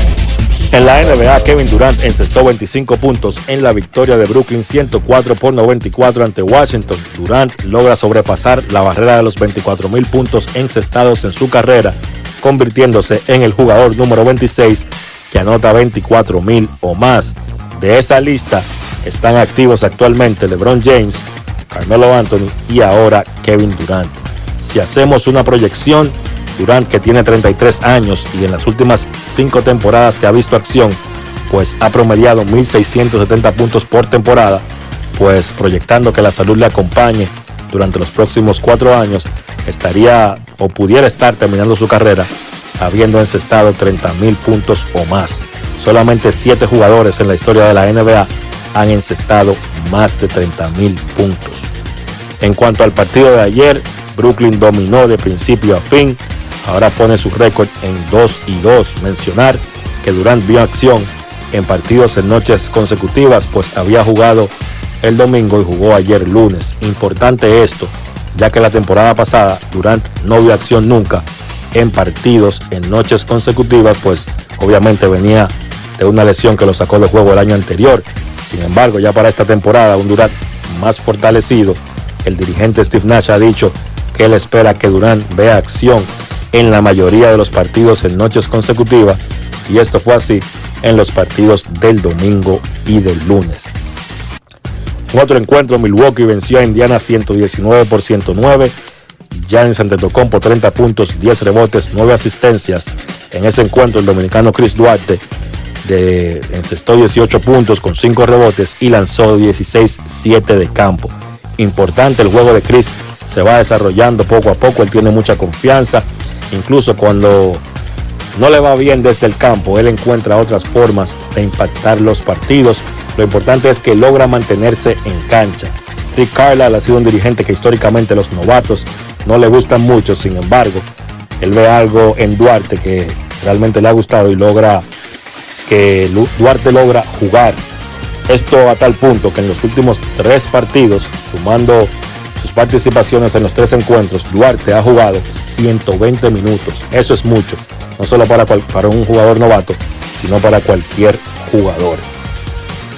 En la NBA, Kevin Durant encestó 25 puntos en la victoria de Brooklyn 104 por 94 ante Washington. Durant logra sobrepasar la barrera de los 24 mil puntos encestados en su carrera, convirtiéndose en el jugador número 26 que anota 24 mil o más. De esa lista están activos actualmente LeBron James, Carmelo Anthony y ahora Kevin Durant. Si hacemos una proyección, Durant que tiene 33 años y en las últimas 5 temporadas que ha visto acción, pues ha promediado 1.670 puntos por temporada, pues proyectando que la salud le acompañe durante los próximos 4 años, estaría o pudiera estar terminando su carrera habiendo encestado 30.000 puntos o más. Solamente 7 jugadores en la historia de la NBA han encestado más de 30.000 puntos. En cuanto al partido de ayer, Brooklyn dominó de principio a fin. Ahora pone su récord en 2 y 2. Mencionar que Durant vio acción en partidos en noches consecutivas, pues había jugado el domingo y jugó ayer lunes. Importante esto, ya que la temporada pasada Durant no vio acción nunca en partidos en noches consecutivas, pues obviamente venía de una lesión que lo sacó del juego el año anterior. Sin embargo, ya para esta temporada, un Durant más fortalecido, el dirigente Steve Nash ha dicho que él espera que Durant vea acción en la mayoría de los partidos en noches consecutivas y esto fue así en los partidos del domingo y del lunes. En otro encuentro, Milwaukee venció a Indiana 119 por 109. Giannis Antetokounmpo 30 puntos, 10 rebotes, 9 asistencias. En ese encuentro, el dominicano Chris Duarte de, encestó 18 puntos con 5 rebotes y lanzó 16-7 de campo. Importante el juego de Chris, se va desarrollando poco a poco, él tiene mucha confianza, incluso cuando no le va bien desde el campo, él encuentra otras formas de impactar los partidos. Lo importante es que logra mantenerse en cancha. Rick Carlisle ha sido un dirigente que históricamente los novatos no le gustan mucho, sin embargo, él ve algo en Duarte que realmente le ha gustado y logra que Duarte logra jugar. Esto a tal punto que en los últimos tres partidos, sumando sus participaciones en los tres encuentros, Duarte ha jugado 120 minutos. Eso es mucho, no solo para, para un jugador novato, sino para cualquier jugador.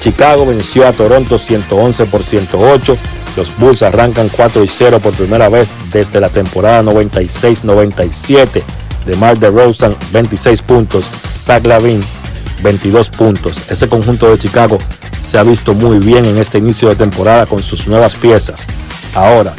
Chicago venció a Toronto 111 por 108. Los Bulls arrancan 4 y 0 por primera vez desde la temporada 96-97. De Mark DeRozan 26 puntos. Zach Lavin 22 puntos. Ese conjunto de Chicago se ha visto muy bien en este inicio de temporada con sus nuevas piezas. Ahora,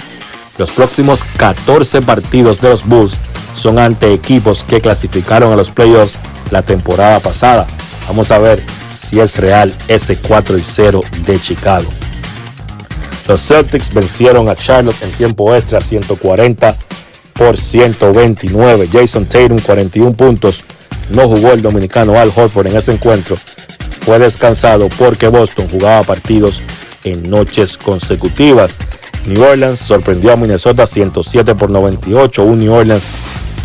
los próximos 14 partidos de los Bulls son ante equipos que clasificaron a los playoffs la temporada pasada. Vamos a ver si es real ese 4 y 0 de Chicago. Los Celtics vencieron a Charlotte en tiempo extra 140 por 129. Jason Tatum 41 puntos, no jugó el dominicano Al Horford en ese encuentro. Fue descansado porque Boston jugaba partidos en noches consecutivas. New Orleans sorprendió a Minnesota 107 por 98. Un New Orleans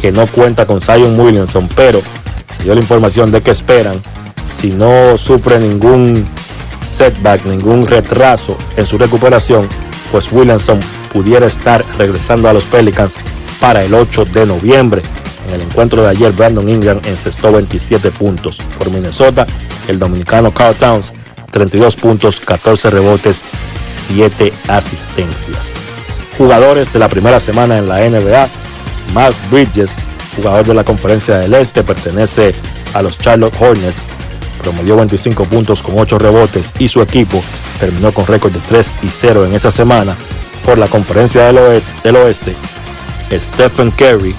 que no cuenta con Zion Williamson, pero se dio la información de que esperan, si no sufre ningún setback, ningún retraso en su recuperación, pues Williamson pudiera estar regresando a los Pelicans para el 8 de noviembre. En el encuentro de ayer, Brandon Ingram encestó 27 puntos. Por Minnesota, el dominicano Carl Towns, 32 puntos, 14 rebotes, 7 asistencias. Jugadores de la primera semana en la NBA, Miles Bridges, jugador de la Conferencia del Este, pertenece a los Charlotte Hornets, promedió 25 puntos con 8 rebotes y su equipo terminó con récord de 3 y 0 en esa semana. Por la Conferencia del Oeste, Stephen Curry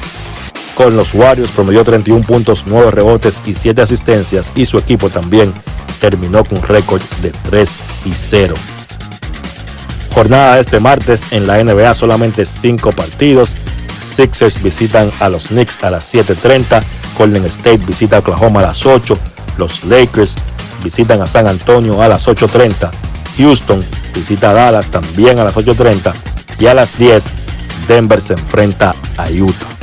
con los Warriors promedió 31 puntos, 9 rebotes y 7 asistencias y su equipo también terminó con récord de 3 y 0. Jornada este martes en la NBA solamente 5 partidos. Sixers visitan a los Knicks a las 7.30. Golden State visita a Oklahoma a las 8. Los Lakers visitan a San Antonio a las 8.30. Houston visita a Dallas también a las 8.30. Y a las 10 Denver se enfrenta a Utah.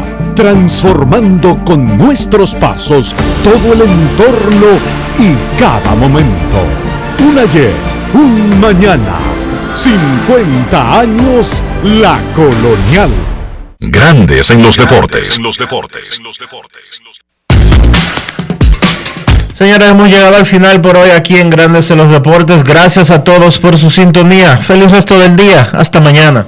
transformando con nuestros pasos todo el entorno y cada momento. Un ayer, un mañana, 50 años la colonial. Grandes en los deportes. Señores, hemos llegado al final por hoy aquí en Grandes en los Deportes. Gracias a todos por su sintonía. Feliz resto del día. Hasta mañana.